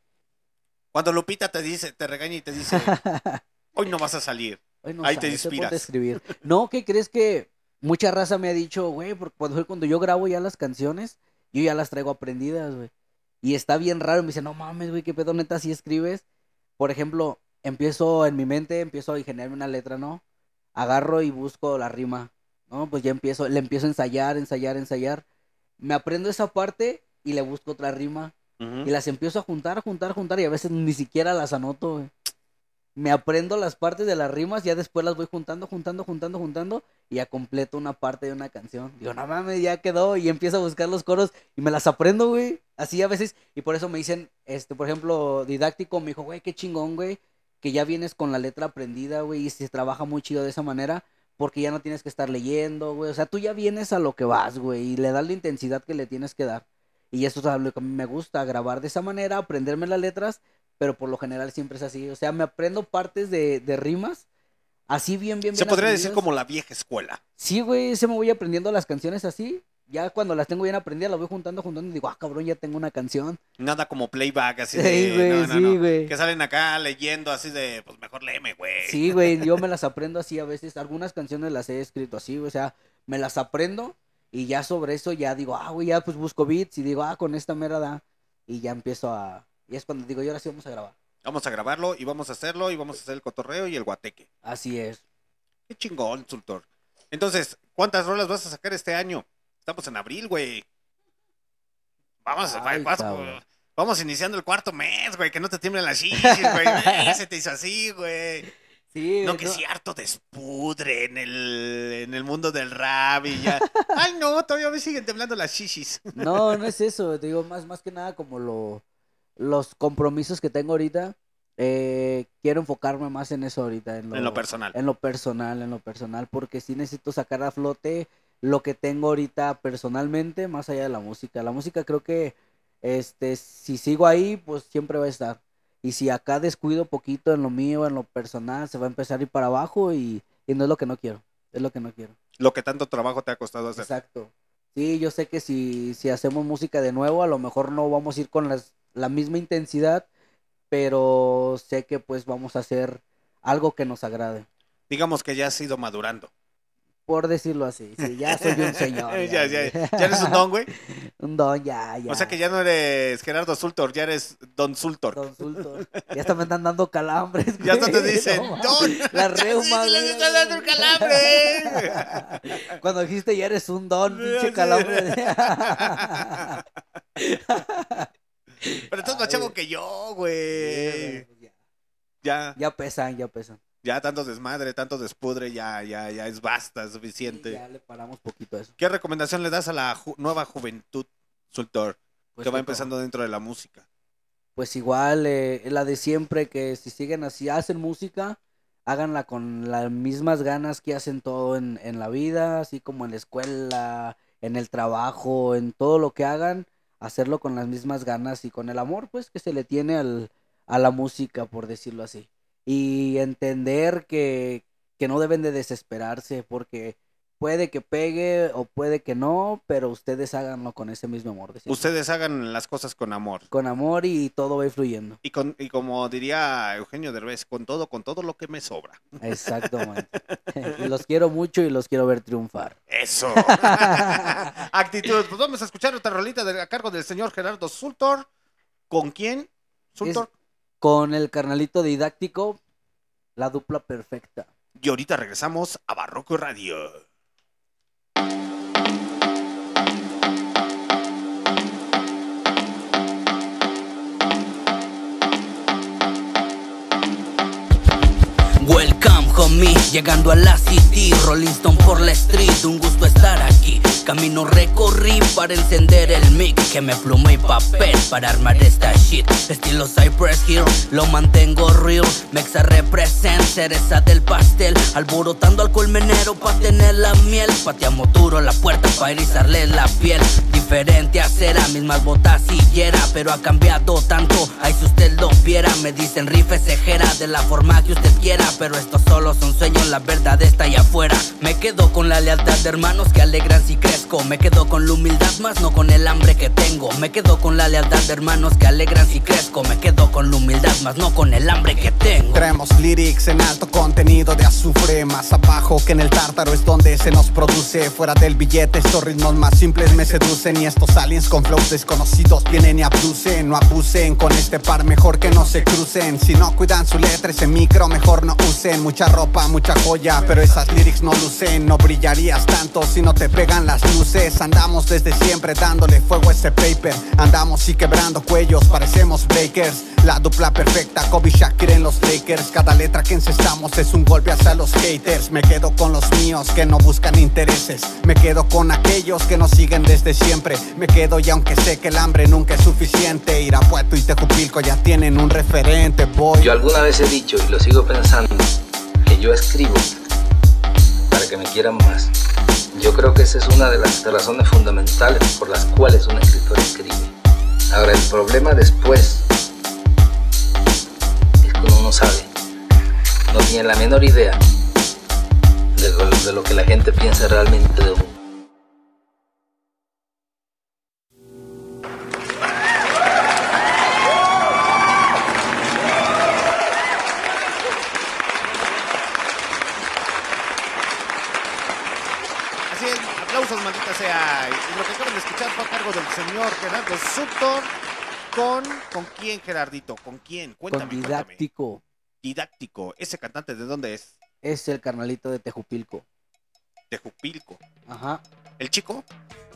[SPEAKER 3] Cuando Lupita te dice, te regaña y te dice, Hoy no vas a salir.
[SPEAKER 4] No
[SPEAKER 3] Ahí te
[SPEAKER 4] sabes,
[SPEAKER 3] inspiras.
[SPEAKER 4] ponte a escribir. No, ¿qué crees que mucha raza me ha dicho, güey? Porque cuando, cuando yo grabo ya las canciones, yo ya las traigo aprendidas, güey. Y está bien raro. Me dice, no mames, güey, qué pedo neta si escribes. Por ejemplo, empiezo en mi mente, empiezo a generarme una letra, ¿no? Agarro y busco la rima, ¿no? Pues ya empiezo, le empiezo a ensayar, ensayar, ensayar. Me aprendo esa parte y le busco otra rima. Y las empiezo a juntar, juntar, juntar y a veces ni siquiera las anoto, güey. Me aprendo las partes de las rimas, ya después las voy juntando, juntando, juntando, juntando y ya completo una parte de una canción. Digo, no mames, ya quedó y empiezo a buscar los coros y me las aprendo, güey. Así a veces y por eso me dicen, este, por ejemplo, didáctico me dijo, güey, qué chingón, güey, que ya vienes con la letra aprendida, güey, y se trabaja muy chido de esa manera. Porque ya no tienes que estar leyendo, güey. O sea, tú ya vienes a lo que vas, güey. Y le das la intensidad que le tienes que dar. Y eso es lo que me gusta, grabar de esa manera, aprenderme las letras, pero por lo general siempre es así. O sea, me aprendo partes de, de rimas, así bien, bien,
[SPEAKER 3] Se
[SPEAKER 4] bien
[SPEAKER 3] podría decir como la vieja escuela.
[SPEAKER 4] Sí, güey, se me voy aprendiendo las canciones así. Ya cuando las tengo bien aprendidas, las voy juntando, juntando y digo, ah, cabrón, ya tengo una canción.
[SPEAKER 3] Nada como playback, así
[SPEAKER 4] Sí,
[SPEAKER 3] de.
[SPEAKER 4] güey,
[SPEAKER 3] no, no,
[SPEAKER 4] sí,
[SPEAKER 3] no.
[SPEAKER 4] güey.
[SPEAKER 3] Que salen acá leyendo así de. Pues mejor léeme, güey.
[SPEAKER 4] Sí, güey, yo me las aprendo así a veces. Algunas canciones las he escrito así, güey, o sea, me las aprendo y ya sobre eso ya digo, ah, güey, ya pues busco beats y digo, ah, con esta mera da. Y ya empiezo a... Y es cuando digo, y ahora sí vamos a grabar.
[SPEAKER 3] Vamos a grabarlo y vamos a hacerlo y vamos a hacer el cotorreo y el guateque.
[SPEAKER 4] Así es.
[SPEAKER 3] Qué chingón, Sultor. Entonces, ¿cuántas rolas vas a sacar este año? Estamos en abril, güey. Vamos,
[SPEAKER 4] Ay,
[SPEAKER 3] vas- vamos iniciando el cuarto mes, güey. Que no te tiemblen las chichis, güey. Se te hizo así, güey.
[SPEAKER 4] Sí,
[SPEAKER 3] No, que sí, harto despudre en el, en el mundo del rap y ya. Ay, no, todavía me siguen temblando las chichis.
[SPEAKER 4] No, no es eso, te digo, más, más que nada como lo, los compromisos que tengo ahorita, eh, quiero enfocarme más en eso ahorita, en lo,
[SPEAKER 3] En lo personal.
[SPEAKER 4] en lo personal, en lo personal, porque sí necesito sacar a flote lo que tengo ahorita personalmente, más allá de la música. La música creo que, este, si sigo ahí, pues siempre va a estar. Y si acá descuido poquito en lo mío, en lo personal, se va a empezar a ir para abajo y, y no es lo que no quiero, es lo que no quiero.
[SPEAKER 3] Lo que tanto trabajo te ha costado hacer.
[SPEAKER 4] Exacto. Sí, yo sé que si, si hacemos música de nuevo, a lo mejor no vamos a ir con las, la misma intensidad, pero sé que pues vamos a hacer algo que nos agrade,
[SPEAKER 3] Digamos que ya has ido madurando.
[SPEAKER 4] por decirlo así. Sí, ya soy un señor.
[SPEAKER 3] ya, ya,
[SPEAKER 4] güey.
[SPEAKER 3] ya eres un don, güey.
[SPEAKER 4] Un don, ya, ya.
[SPEAKER 3] O sea que ya no eres Gerardo Sultor, ya eres Don Sultor.
[SPEAKER 4] Don Sultor. Ya hasta me están dando calambres.
[SPEAKER 3] Ya hasta te
[SPEAKER 4] güey,
[SPEAKER 3] dicen,
[SPEAKER 4] no.
[SPEAKER 3] Don.
[SPEAKER 4] La reuma,
[SPEAKER 3] sí, les
[SPEAKER 4] güey.
[SPEAKER 3] está dando un calambre.
[SPEAKER 4] Cuando dijiste ya eres un don, pinche calambre.
[SPEAKER 3] Pero estás más
[SPEAKER 4] Ay.
[SPEAKER 3] chavo que yo, güey.
[SPEAKER 4] Ya,
[SPEAKER 3] Ya,
[SPEAKER 4] ya pesan, ya pesan.
[SPEAKER 3] ya tanto desmadre, tanto despudre, ya, ya, ya es basta, es
[SPEAKER 4] Sí,
[SPEAKER 3] suficiente.
[SPEAKER 4] ya le paramos poquito a eso.
[SPEAKER 3] ¿Qué recomendación le das a la ju- nueva juventud, Sultor,
[SPEAKER 4] Pues
[SPEAKER 3] que va empezando dentro de la música?
[SPEAKER 4] pues igual eh, es la de siempre que si siguen así hacen música háganla con las mismas ganas que hacen todo en, en la vida así como en la escuela en el trabajo en todo lo que hagan hacerlo con las mismas ganas y con el amor pues que se le tiene al, a la música por decirlo así. Y entender que, que no deben de desesperarse porque puede que pegue o puede que no pero ustedes háganlo con ese mismo amor.
[SPEAKER 3] Ustedes hagan las cosas con amor.
[SPEAKER 4] con amor y todo va fluyendo
[SPEAKER 3] Y, con, y como diría Eugenio Derbez, con todo, con todo lo que me sobra.
[SPEAKER 4] Exactamente. Los quiero mucho y los quiero ver triunfar.
[SPEAKER 3] Eso. Actitud. Pues vamos a escuchar otra rolita de, a cargo del señor Gerardo Sultor. ¿Con quién? Sultor.
[SPEAKER 4] Con el carnalito didáctico, la dupla perfecta.
[SPEAKER 3] Y ahorita regresamos a Barroco Radio.
[SPEAKER 5] Welcome, homie, llegando a la city, Rolling Stone por la street, un gusto estar aquí. Camino recorrí para encender el mic, que me pluma y papel para armar esta shit. Estilo Cypress Hill, lo mantengo real. Mexa represent, cereza del pastel, alborotando al colmenero pa' tener la miel. Pateamos duro la puerta pa' erizarle la piel. Diferente a cera, mismas botas hiera, pero ha cambiado tanto. Ay, si usted lo viera, me dicen rife cejera de la forma que usted quiera, pero estos solo son sueños, la verdad está allá afuera. Me quedo con la lealtad de hermanos que alegran si crezco, me quedo con la humildad más no con el hambre que tengo, me quedo con la lealtad de hermanos que alegran si crezco, me quedo con la humildad más no con el hambre que tengo.
[SPEAKER 7] Traemos lyrics en alto contenido de azufre Más abajo que en el tártaro es donde se nos produce Fuera del billete estos ritmos más simples me seducen Y estos aliens con flows desconocidos. Vienen y abducen No abusen con este par mejor que no se crucen. Si no cuidan su letra ese micro mejor no usen. Mucha ropa, mucha joya pero esas lyrics no lucen. No brillarías tanto si no te pegan las luces. Andamos desde siempre dándole fuego a ese paper. Andamos y quebrando cuellos parecemos breakers. La dupla perfecta Kobe Shakir en los Lakers. Cada letra que encestamos es un golpe hacia los haters. Me quedo con los míos que no buscan intereses. Me quedo con aquellos que nos siguen desde siempre Me quedo y aunque sé que el hambre nunca es suficiente Irapuato y Tejupilco ya tienen un referente boy
[SPEAKER 8] Yo alguna vez he dicho y lo sigo pensando que yo escribo para que me quieran más. Yo creo que esa es una de las razones fundamentales por las cuales un escritor escribe. Ahora el problema después es que uno no sabe, no tiene la menor idea de lo, de lo que la gente piensa realmente de uno.
[SPEAKER 3] Maldita sea. Y lo que acaban de escuchar fue a cargo del señor Gerardo Sutton. ¿Con, ¿Con quién, Gerardito? ¿Con quién?
[SPEAKER 4] Con
[SPEAKER 3] Cuéntame, cuéntame.
[SPEAKER 4] didáctico.
[SPEAKER 3] Didáctico. ¿Ese cantante de dónde es?
[SPEAKER 4] Es el carnalito de Tejupilco.
[SPEAKER 3] De Jupilco.
[SPEAKER 4] Ajá.
[SPEAKER 3] ¿El chico?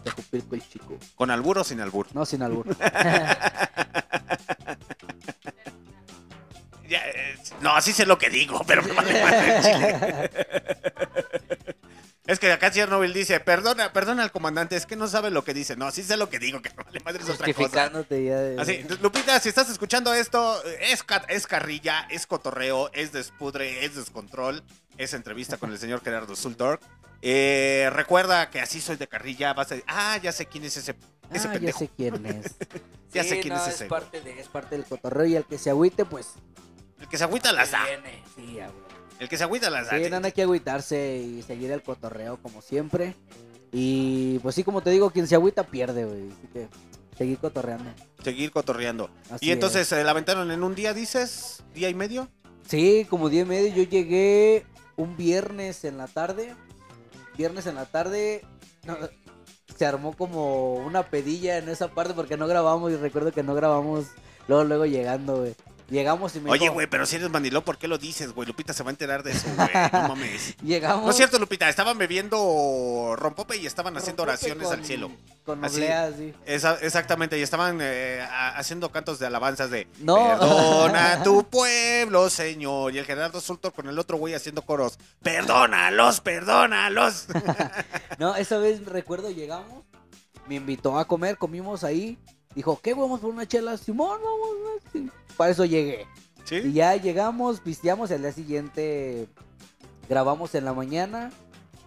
[SPEAKER 4] Tejupilco el chico.
[SPEAKER 3] ¿Con albur o sin albur?
[SPEAKER 4] No, sin albur.
[SPEAKER 3] Ya, eh, no, así sé lo que digo, pero me Es que acá Chernobyl dice, perdona, perdona al comandante, es que no sabe lo que dice. No, así sé lo que digo, que me vale madre es otra cosa.
[SPEAKER 4] Justificándote ya. de-
[SPEAKER 3] Así, Lupita, si estás escuchando esto, es, ca- es carrilla, es cotorreo, es despudre, es descontrol, es entrevista con el señor Gerardo Zuldorf. Eh, recuerda que así soy de carrilla, vas a decir, ah, ya sé quién es ese, ese
[SPEAKER 4] ah, ya sé quién es.
[SPEAKER 3] Ya
[SPEAKER 4] Sí,
[SPEAKER 3] sé quién
[SPEAKER 4] no,
[SPEAKER 3] es ese.
[SPEAKER 4] parte, de, es parte del cotorreo y el que se agüite, pues.
[SPEAKER 3] El que se agüita las da.
[SPEAKER 4] viene. Sí, a huevo.
[SPEAKER 3] El que se agüita las.
[SPEAKER 4] Sí, no, hay que agüitarse y seguir el cotorreo como siempre. Y pues sí, como te digo, quien se agüita pierde, güey. Así que seguir cotorreando.
[SPEAKER 3] Seguir cotorreando.
[SPEAKER 4] Así
[SPEAKER 3] y entonces
[SPEAKER 4] es.
[SPEAKER 3] se la aventaron en un día, dices, día y medio.
[SPEAKER 4] Sí, como día y medio. Yo llegué un viernes en la tarde. Viernes en la tarde. no, se armó como una pedilla en esa parte porque no grabamos. Y recuerdo que no grabamos luego, luego llegando, güey. Llegamos y me
[SPEAKER 3] Oye, güey, pero si eres mandilón, ¿por qué lo dices, güey? Lupita se va a enterar de eso, güey. No mames.
[SPEAKER 4] Llegamos.
[SPEAKER 3] No es cierto, Lupita, estaban bebiendo rompope y estaban haciendo
[SPEAKER 4] Rompope
[SPEAKER 3] oraciones
[SPEAKER 4] con-
[SPEAKER 3] al cielo.
[SPEAKER 4] Con
[SPEAKER 3] Así.
[SPEAKER 4] oblea, sí.
[SPEAKER 3] Esa- exactamente, y estaban eh, haciendo cantos de alabanzas de
[SPEAKER 4] No.
[SPEAKER 3] Perdona a tu pueblo, Señor. Y el Gerardo Sultor con el otro güey haciendo coros. Perdónalos, perdónalos.
[SPEAKER 4] No, esa vez recuerdo llegamos, me invitó a comer, comimos ahí. Dijo, ¿qué vamos por una chela? Simón, vamos. güey". Sí. Para eso llegué. Y ya llegamos, pisteamos, el día siguiente grabamos en la mañana,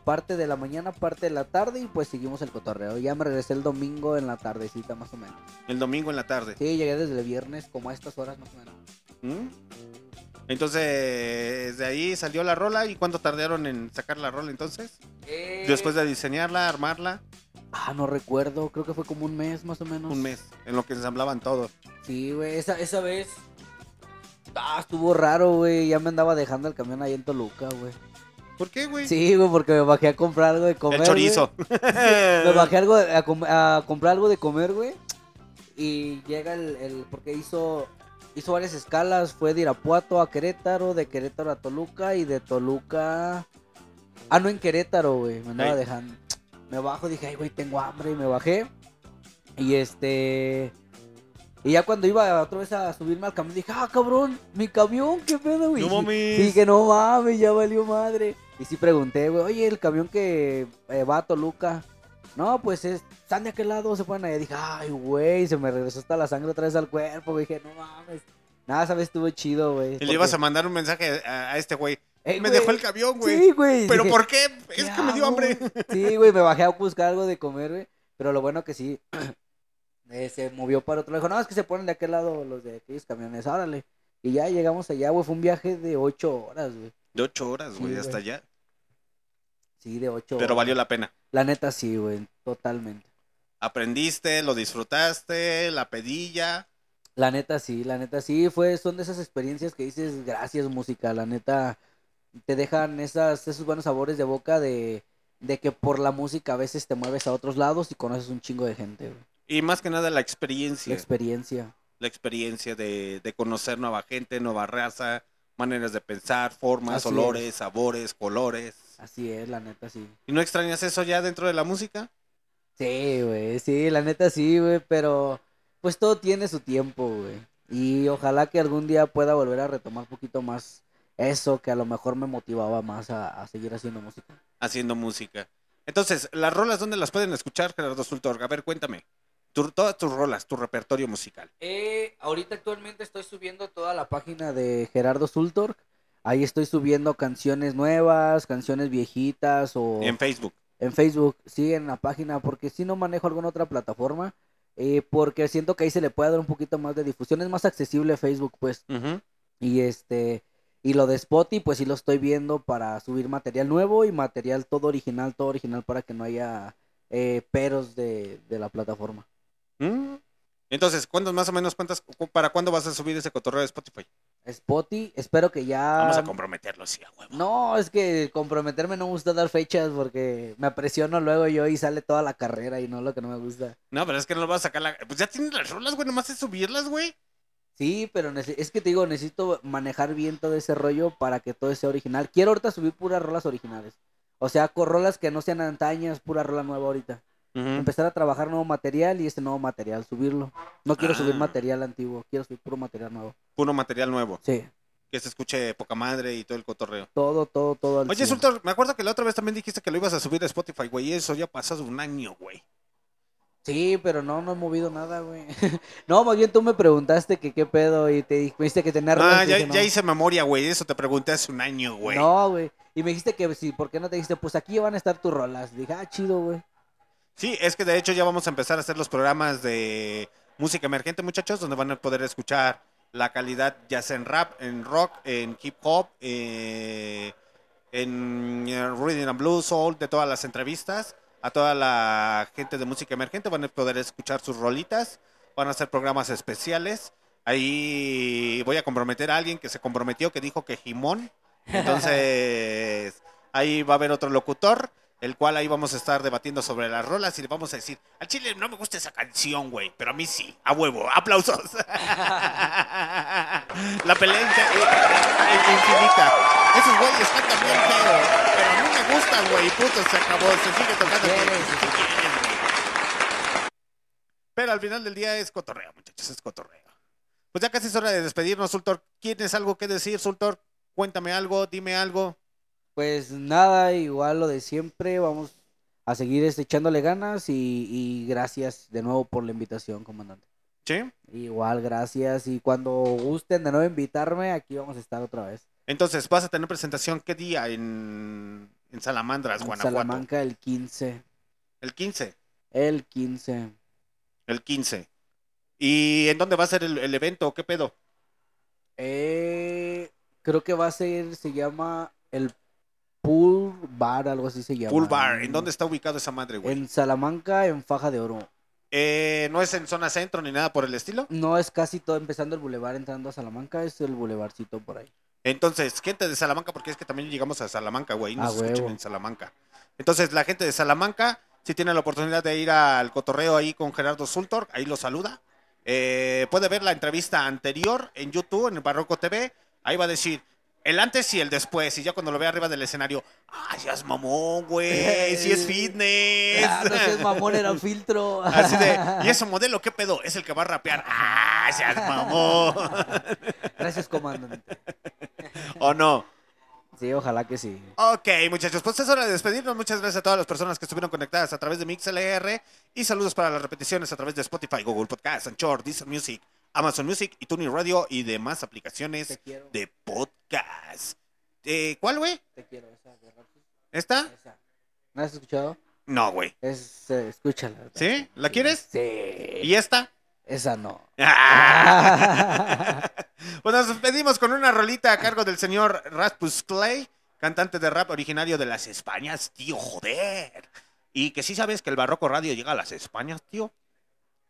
[SPEAKER 4] parte de la mañana, parte de la tarde y pues seguimos el cotorreo. Ya me regresé el domingo en la tardecita más o menos.
[SPEAKER 3] El domingo en la tarde.
[SPEAKER 4] Sí, llegué desde el viernes como a estas horas más o menos.
[SPEAKER 3] ¿Mm? Entonces, de ahí salió la rola. ¿Y cuánto tardaron en sacar la rola entonces? Después de diseñarla, armarla,
[SPEAKER 4] Ah, no recuerdo, creo que fue como un mes más o menos.
[SPEAKER 3] un mes, en lo que ensamblaban todo.
[SPEAKER 4] Sí, güey, esa, esa vez. Ah, estuvo raro, güey. Ya me andaba dejando el camión ahí en Toluca, güey.
[SPEAKER 3] ¿Por qué, güey?
[SPEAKER 4] Sí, güey, porque me bajé a comprar algo de comer.
[SPEAKER 3] El chorizo.
[SPEAKER 4] Me bajé algo de- a, com- a comprar algo de comer, güey. Y llega el, el- Porque hizo. Hizo varias escalas. Fue de Irapuato a Querétaro, de Querétaro a Toluca y de Toluca. Ah, no, en Querétaro, güey. Me andaba
[SPEAKER 3] Ey.
[SPEAKER 4] dejando. Me bajo, dije, ay, güey, tengo hambre. Y me bajé. Y este. Y ya cuando iba otra vez a subirme al camión, dije, ah, cabrón, mi camión, qué pedo, güey.
[SPEAKER 3] No mames.
[SPEAKER 4] Que no mames, ya valió madre. Y sí pregunté, güey, oye, el camión que eh, va a Toluca. No, pues es, ¿están de aquel lado? Se ponen allá. Dije, ay, güey, se me regresó hasta la sangre otra vez al cuerpo. güey. Dije, no mames. Nada, esa vez estuvo chido, güey.
[SPEAKER 3] Y le ibas a mandar un mensaje a, a este güey.
[SPEAKER 4] Eh,
[SPEAKER 3] Me
[SPEAKER 4] güey,
[SPEAKER 3] dejó el camión, güey.
[SPEAKER 4] Sí, güey.
[SPEAKER 3] ¿Pero
[SPEAKER 4] Dije,
[SPEAKER 3] por qué? Es
[SPEAKER 4] ¿qué
[SPEAKER 3] que me dio hambre.
[SPEAKER 4] Sí, güey, me bajé a buscar algo de comer, güey. Pero lo bueno que sí, eh, se movió para otro lado. Dijo, no, es que se ponen de aquel lado los de aquellos camiones, órale. Y ya llegamos allá, güey. Fue un viaje de ocho horas, güey.
[SPEAKER 3] De ocho horas, güey,
[SPEAKER 4] Sí,
[SPEAKER 3] hasta
[SPEAKER 4] güey.
[SPEAKER 3] allá.
[SPEAKER 4] Sí, de ocho
[SPEAKER 3] Pero
[SPEAKER 4] horas.
[SPEAKER 3] valió la pena.
[SPEAKER 4] La neta sí, güey, totalmente.
[SPEAKER 3] Aprendiste, lo disfrutaste, la pedilla.
[SPEAKER 4] La neta sí, la neta sí, fue, son de esas experiencias que dices, gracias música, la neta, te dejan esas, esos buenos sabores de boca de, de que por la música a veces te mueves a otros lados y conoces un chingo de gente, güey.
[SPEAKER 3] Y más que nada la
[SPEAKER 4] La
[SPEAKER 3] experiencia.
[SPEAKER 4] experiencia.
[SPEAKER 3] la experiencia de, de conocer nueva gente, nueva raza, maneras de pensar, formas,
[SPEAKER 4] Así
[SPEAKER 3] olores, sabores, colores.
[SPEAKER 4] Así es, la neta sí.
[SPEAKER 3] ¿Y no extrañas eso ya dentro de la música?
[SPEAKER 4] Sí, güey, sí, la neta sí, güey, pero pues todo tiene su tiempo, güey. Y ojalá que algún día pueda volver a retomar un poquito más eso que a lo mejor me motivaba más a, a seguir haciendo música.
[SPEAKER 3] Haciendo música. Entonces, ¿las rolas dónde las pueden escuchar, Gerardo Sultor? A ver, cuéntame. Tu- todas tus rolas, tu repertorio musical.
[SPEAKER 4] Eh, ahorita actualmente estoy subiendo toda la página de Gerardo Sultorg. Ahí estoy subiendo canciones nuevas, canciones viejitas o
[SPEAKER 3] En Facebook.
[SPEAKER 4] en Facebook, sí, en la página, porque si no manejo alguna otra plataforma, eh, porque siento que ahí se le puede dar un poquito más de difusión, es más accesible Facebook, pues, y este, y lo de Spotify, pues sí lo estoy viendo para subir material nuevo y material todo original, todo original para que no haya eh, peros de, de la plataforma.
[SPEAKER 3] Mm. Entonces, ¿cuándo más o menos cuántas, cu- para cuándo vas a subir ese cotorreo de Spotify?
[SPEAKER 4] Spotify, espero que ya...
[SPEAKER 3] Vamos a comprometerlo, sí, a huevo.
[SPEAKER 4] No, es que comprometerme no me gusta dar fechas porque me apresiono luego yo y sale toda la carrera y no lo que no me gusta.
[SPEAKER 3] No, pero es que no lo vas a sacar la... Pues ya tienes las rolas, güey, nomás es subirlas, güey.
[SPEAKER 4] Sí, pero es que te digo, necesito manejar bien todo ese rollo para que todo sea original. Quiero ahorita subir puras rolas originales. O sea, con rolas que no sean antañas, pura rola nueva ahorita. Empezar a trabajar nuevo material y este nuevo material, subirlo. No quiero subir
[SPEAKER 3] Ah.
[SPEAKER 4] material antiguo, quiero subir puro material nuevo.
[SPEAKER 3] Puro material nuevo.
[SPEAKER 4] Sí,
[SPEAKER 3] Que se escuche poca madre y todo el cotorreo.
[SPEAKER 4] todo, todo, todo
[SPEAKER 3] Oye,
[SPEAKER 4] 100.
[SPEAKER 3] Sultor, me acuerdo que la otra vez también dijiste que lo ibas a subir a Spotify, güey. y Eso ya pasó hace un año, güey.
[SPEAKER 4] Sí, pero no, no he movido nada, güey. no, más bien tú me preguntaste que qué pedo y te dijiste que tenía
[SPEAKER 3] Ah, ya,
[SPEAKER 4] dije, no.
[SPEAKER 3] ya hice memoria, güey. Eso te pregunté hace un año, güey.
[SPEAKER 4] No, güey. Y me dijiste que sí, ¿por qué no te dijiste? Pues aquí van a estar tus rolas. Dije, ah, chido, güey.
[SPEAKER 3] Sí, es que de hecho ya vamos a empezar a hacer los programas de música emergente, muchachos, donde van a poder escuchar la calidad ya sea en rap, en rock, en hip hop, eh, en eh, rhythm and blues, soul, de todas las entrevistas. A toda la gente de música emergente van a poder escuchar sus rolitas, van a hacer programas especiales. Ahí voy a comprometer a alguien que se comprometió, que dijo que Jimón. Entonces, ahí va a haber otro locutor, el cual ahí vamos a estar debatiendo sobre las rolas y le vamos a decir, al chile no me gusta esa canción, güey, pero a mí sí, a huevo, aplausos. La pelea inte- eh, eh, infinita. Esos güeyes bien feo, pero a mí me gustan, güey, puto, se acabó, se sigue tocando. Pero al final del día es cotorreo, muchachos, es cotorreo. Pues ya casi es hora de despedirnos, Sultor. ¿Tienes algo que decir, Sultor? Cuéntame algo, dime algo.
[SPEAKER 4] Pues nada, igual lo de siempre. Vamos a seguir este, echándole ganas y, y gracias de nuevo por la invitación, comandante.
[SPEAKER 3] ¿Sí?
[SPEAKER 4] Igual, gracias. Y cuando gusten de nuevo invitarme, aquí vamos a estar otra vez.
[SPEAKER 3] Entonces, ¿vas a tener presentación qué día en, en Salamandras,
[SPEAKER 4] En
[SPEAKER 3] Guanajuato?
[SPEAKER 4] Salamanca el 15.
[SPEAKER 3] El 15.
[SPEAKER 4] El 15.
[SPEAKER 3] El 15. ¿Y en dónde va a ser el, el evento? ¿Qué pedo?
[SPEAKER 4] Eh, creo que va a ser, se llama el Pool Bar, algo así se llama.
[SPEAKER 3] Pool Bar. ¿En dónde está ubicado esa madre, güey?
[SPEAKER 4] En Salamanca, en Faja de Oro.
[SPEAKER 3] Eh, ¿No es en zona centro ni nada por el estilo?
[SPEAKER 4] No es casi todo empezando el bulevar entrando a Salamanca, es el bulevarcito por ahí.
[SPEAKER 3] Entonces, gente de Salamanca, porque es que también llegamos a Salamanca, güey, nos
[SPEAKER 4] Ah,
[SPEAKER 3] escuchan en Salamanca. Entonces, la gente de Salamanca, si tiene la oportunidad de ir al cotorreo ahí con Gerardo Sultor, ahí lo saluda. Eh, puede ver la entrevista anterior en YouTube, en el Barroco TV. Ahí va a decir el antes y el después. Y ya cuando lo vea arriba del escenario, ¡ay, ya es mamón, güey! ¡Sí es fitness!
[SPEAKER 4] Ah, no seas mamón, era un filtro.
[SPEAKER 3] Así de, ¿y ese modelo qué pedo? Es el que va a rapear. ¡Ah, seas mamón!
[SPEAKER 4] Gracias, comandante.
[SPEAKER 3] ¿O no?
[SPEAKER 4] Sí, ojalá que sí.
[SPEAKER 3] Ok, muchachos, pues es hora de despedirnos. Muchas gracias a todas las personas que estuvieron conectadas a través de MixLR y saludos para las repeticiones a través de Spotify, Google Podcast, Anchor, Deezer Music, Amazon Music y Tuning Radio y demás aplicaciones de podcast. Eh, ¿Cuál, güey?
[SPEAKER 4] Te quiero, esa de Rapsis,
[SPEAKER 3] ¿Esta?
[SPEAKER 4] esa. ¿No has escuchado?
[SPEAKER 3] No, güey.
[SPEAKER 2] Es, eh, escúchala.
[SPEAKER 3] ¿Sí? ¿La quieres?
[SPEAKER 2] Sí.
[SPEAKER 3] ¿Y esta?
[SPEAKER 2] Esa no.
[SPEAKER 3] pues nos despedimos con una rolita a cargo del señor Raspus Clay, cantante de rap originario de las Españas, tío, joder. Y que sí sabes que el Barroco Radio llega a las Españas, tío.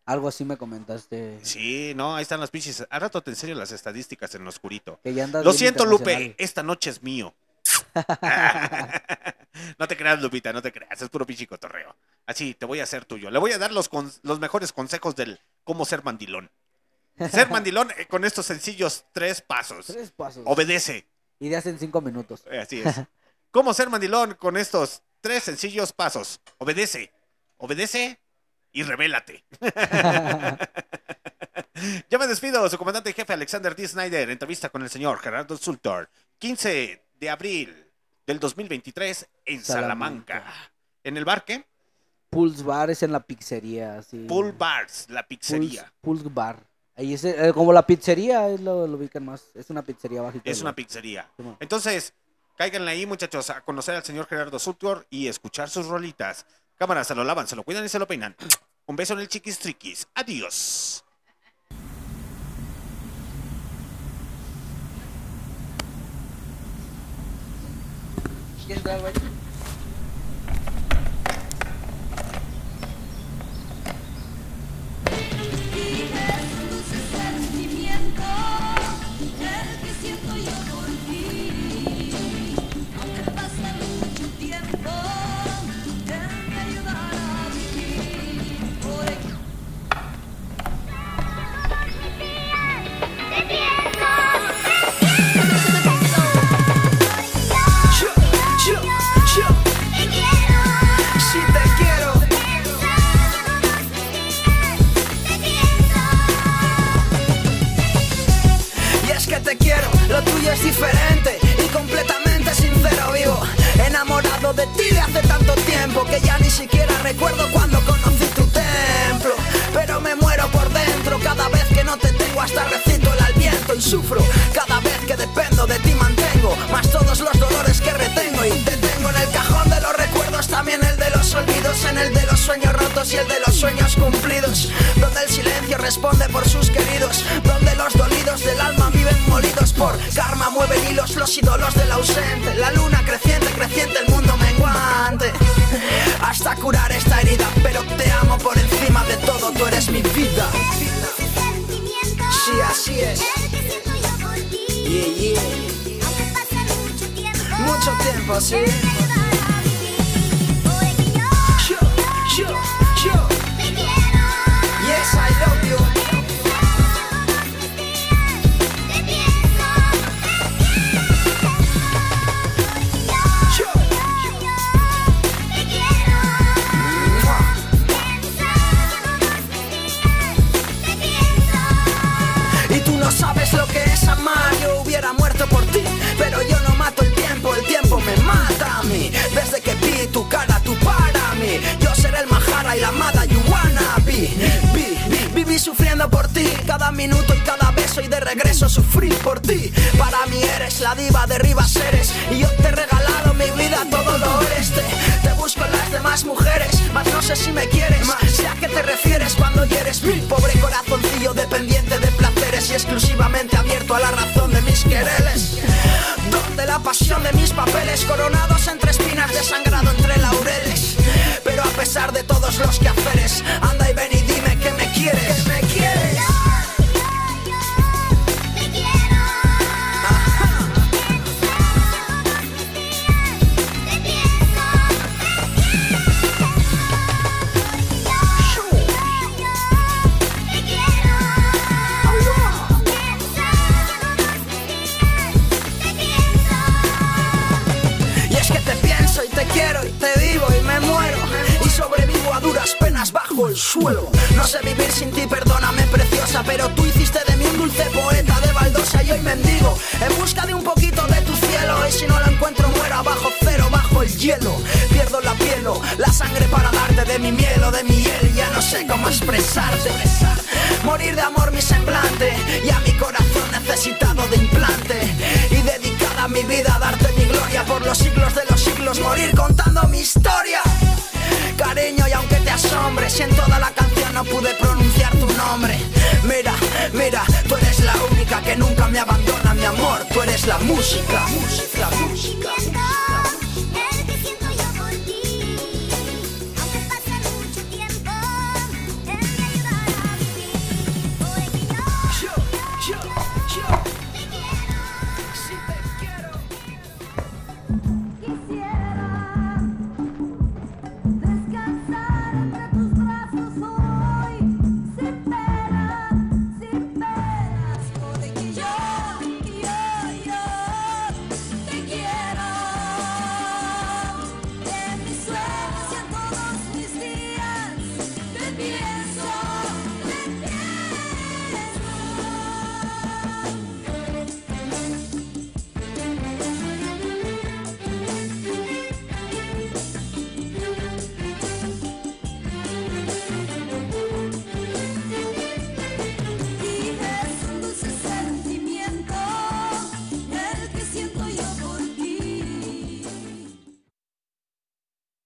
[SPEAKER 2] Algo así me comentaste.
[SPEAKER 3] Sí, no, ahí están las pinches. Al rato te enseño las estadísticas en lo oscurito.
[SPEAKER 2] Que ya andas
[SPEAKER 3] Lo siento, Lupe, esta noche es mío. no te creas, Lupita, no te creas, es puro pinche cotorreo. Así, te voy a hacer tuyo. Le voy a dar los, los mejores consejos del cómo ser mandilón. Ser mandilón eh, con estos sencillos tres pasos.
[SPEAKER 2] Tres pasos.
[SPEAKER 3] Obedece.
[SPEAKER 2] Y de hacen cinco minutos.
[SPEAKER 3] Eh, Así es. ¿Cómo ser mandilón con estos tres sencillos pasos? Obedece. Obedece y revélate. ya me despido, su comandante en jefe Alexander D. Snyder, entrevista con el señor Gerardo Sultor, 15 de abril del 2023 en Salamanca.
[SPEAKER 2] Salamanca.
[SPEAKER 3] ¿En el bar qué?
[SPEAKER 2] Pulse Bar es en la pizzería. Sí.
[SPEAKER 3] Pool Bars, la
[SPEAKER 2] Pulse,
[SPEAKER 3] pizzería.
[SPEAKER 2] Pulse Bar. Ahí es, eh, como la pizzería, es lo, lo ubican más. Es una pizzería bajita.
[SPEAKER 3] Es una pizzería. Entonces, cáiganle ahí, muchachos, a conocer al señor Gerardo Sultor y escuchar sus rolitas. Cámaras, se lo lavan, se lo cuidan y se lo peinan. Un beso en el chiquis triquis. Adiós.
[SPEAKER 2] ¿Quieres entrar al música, música.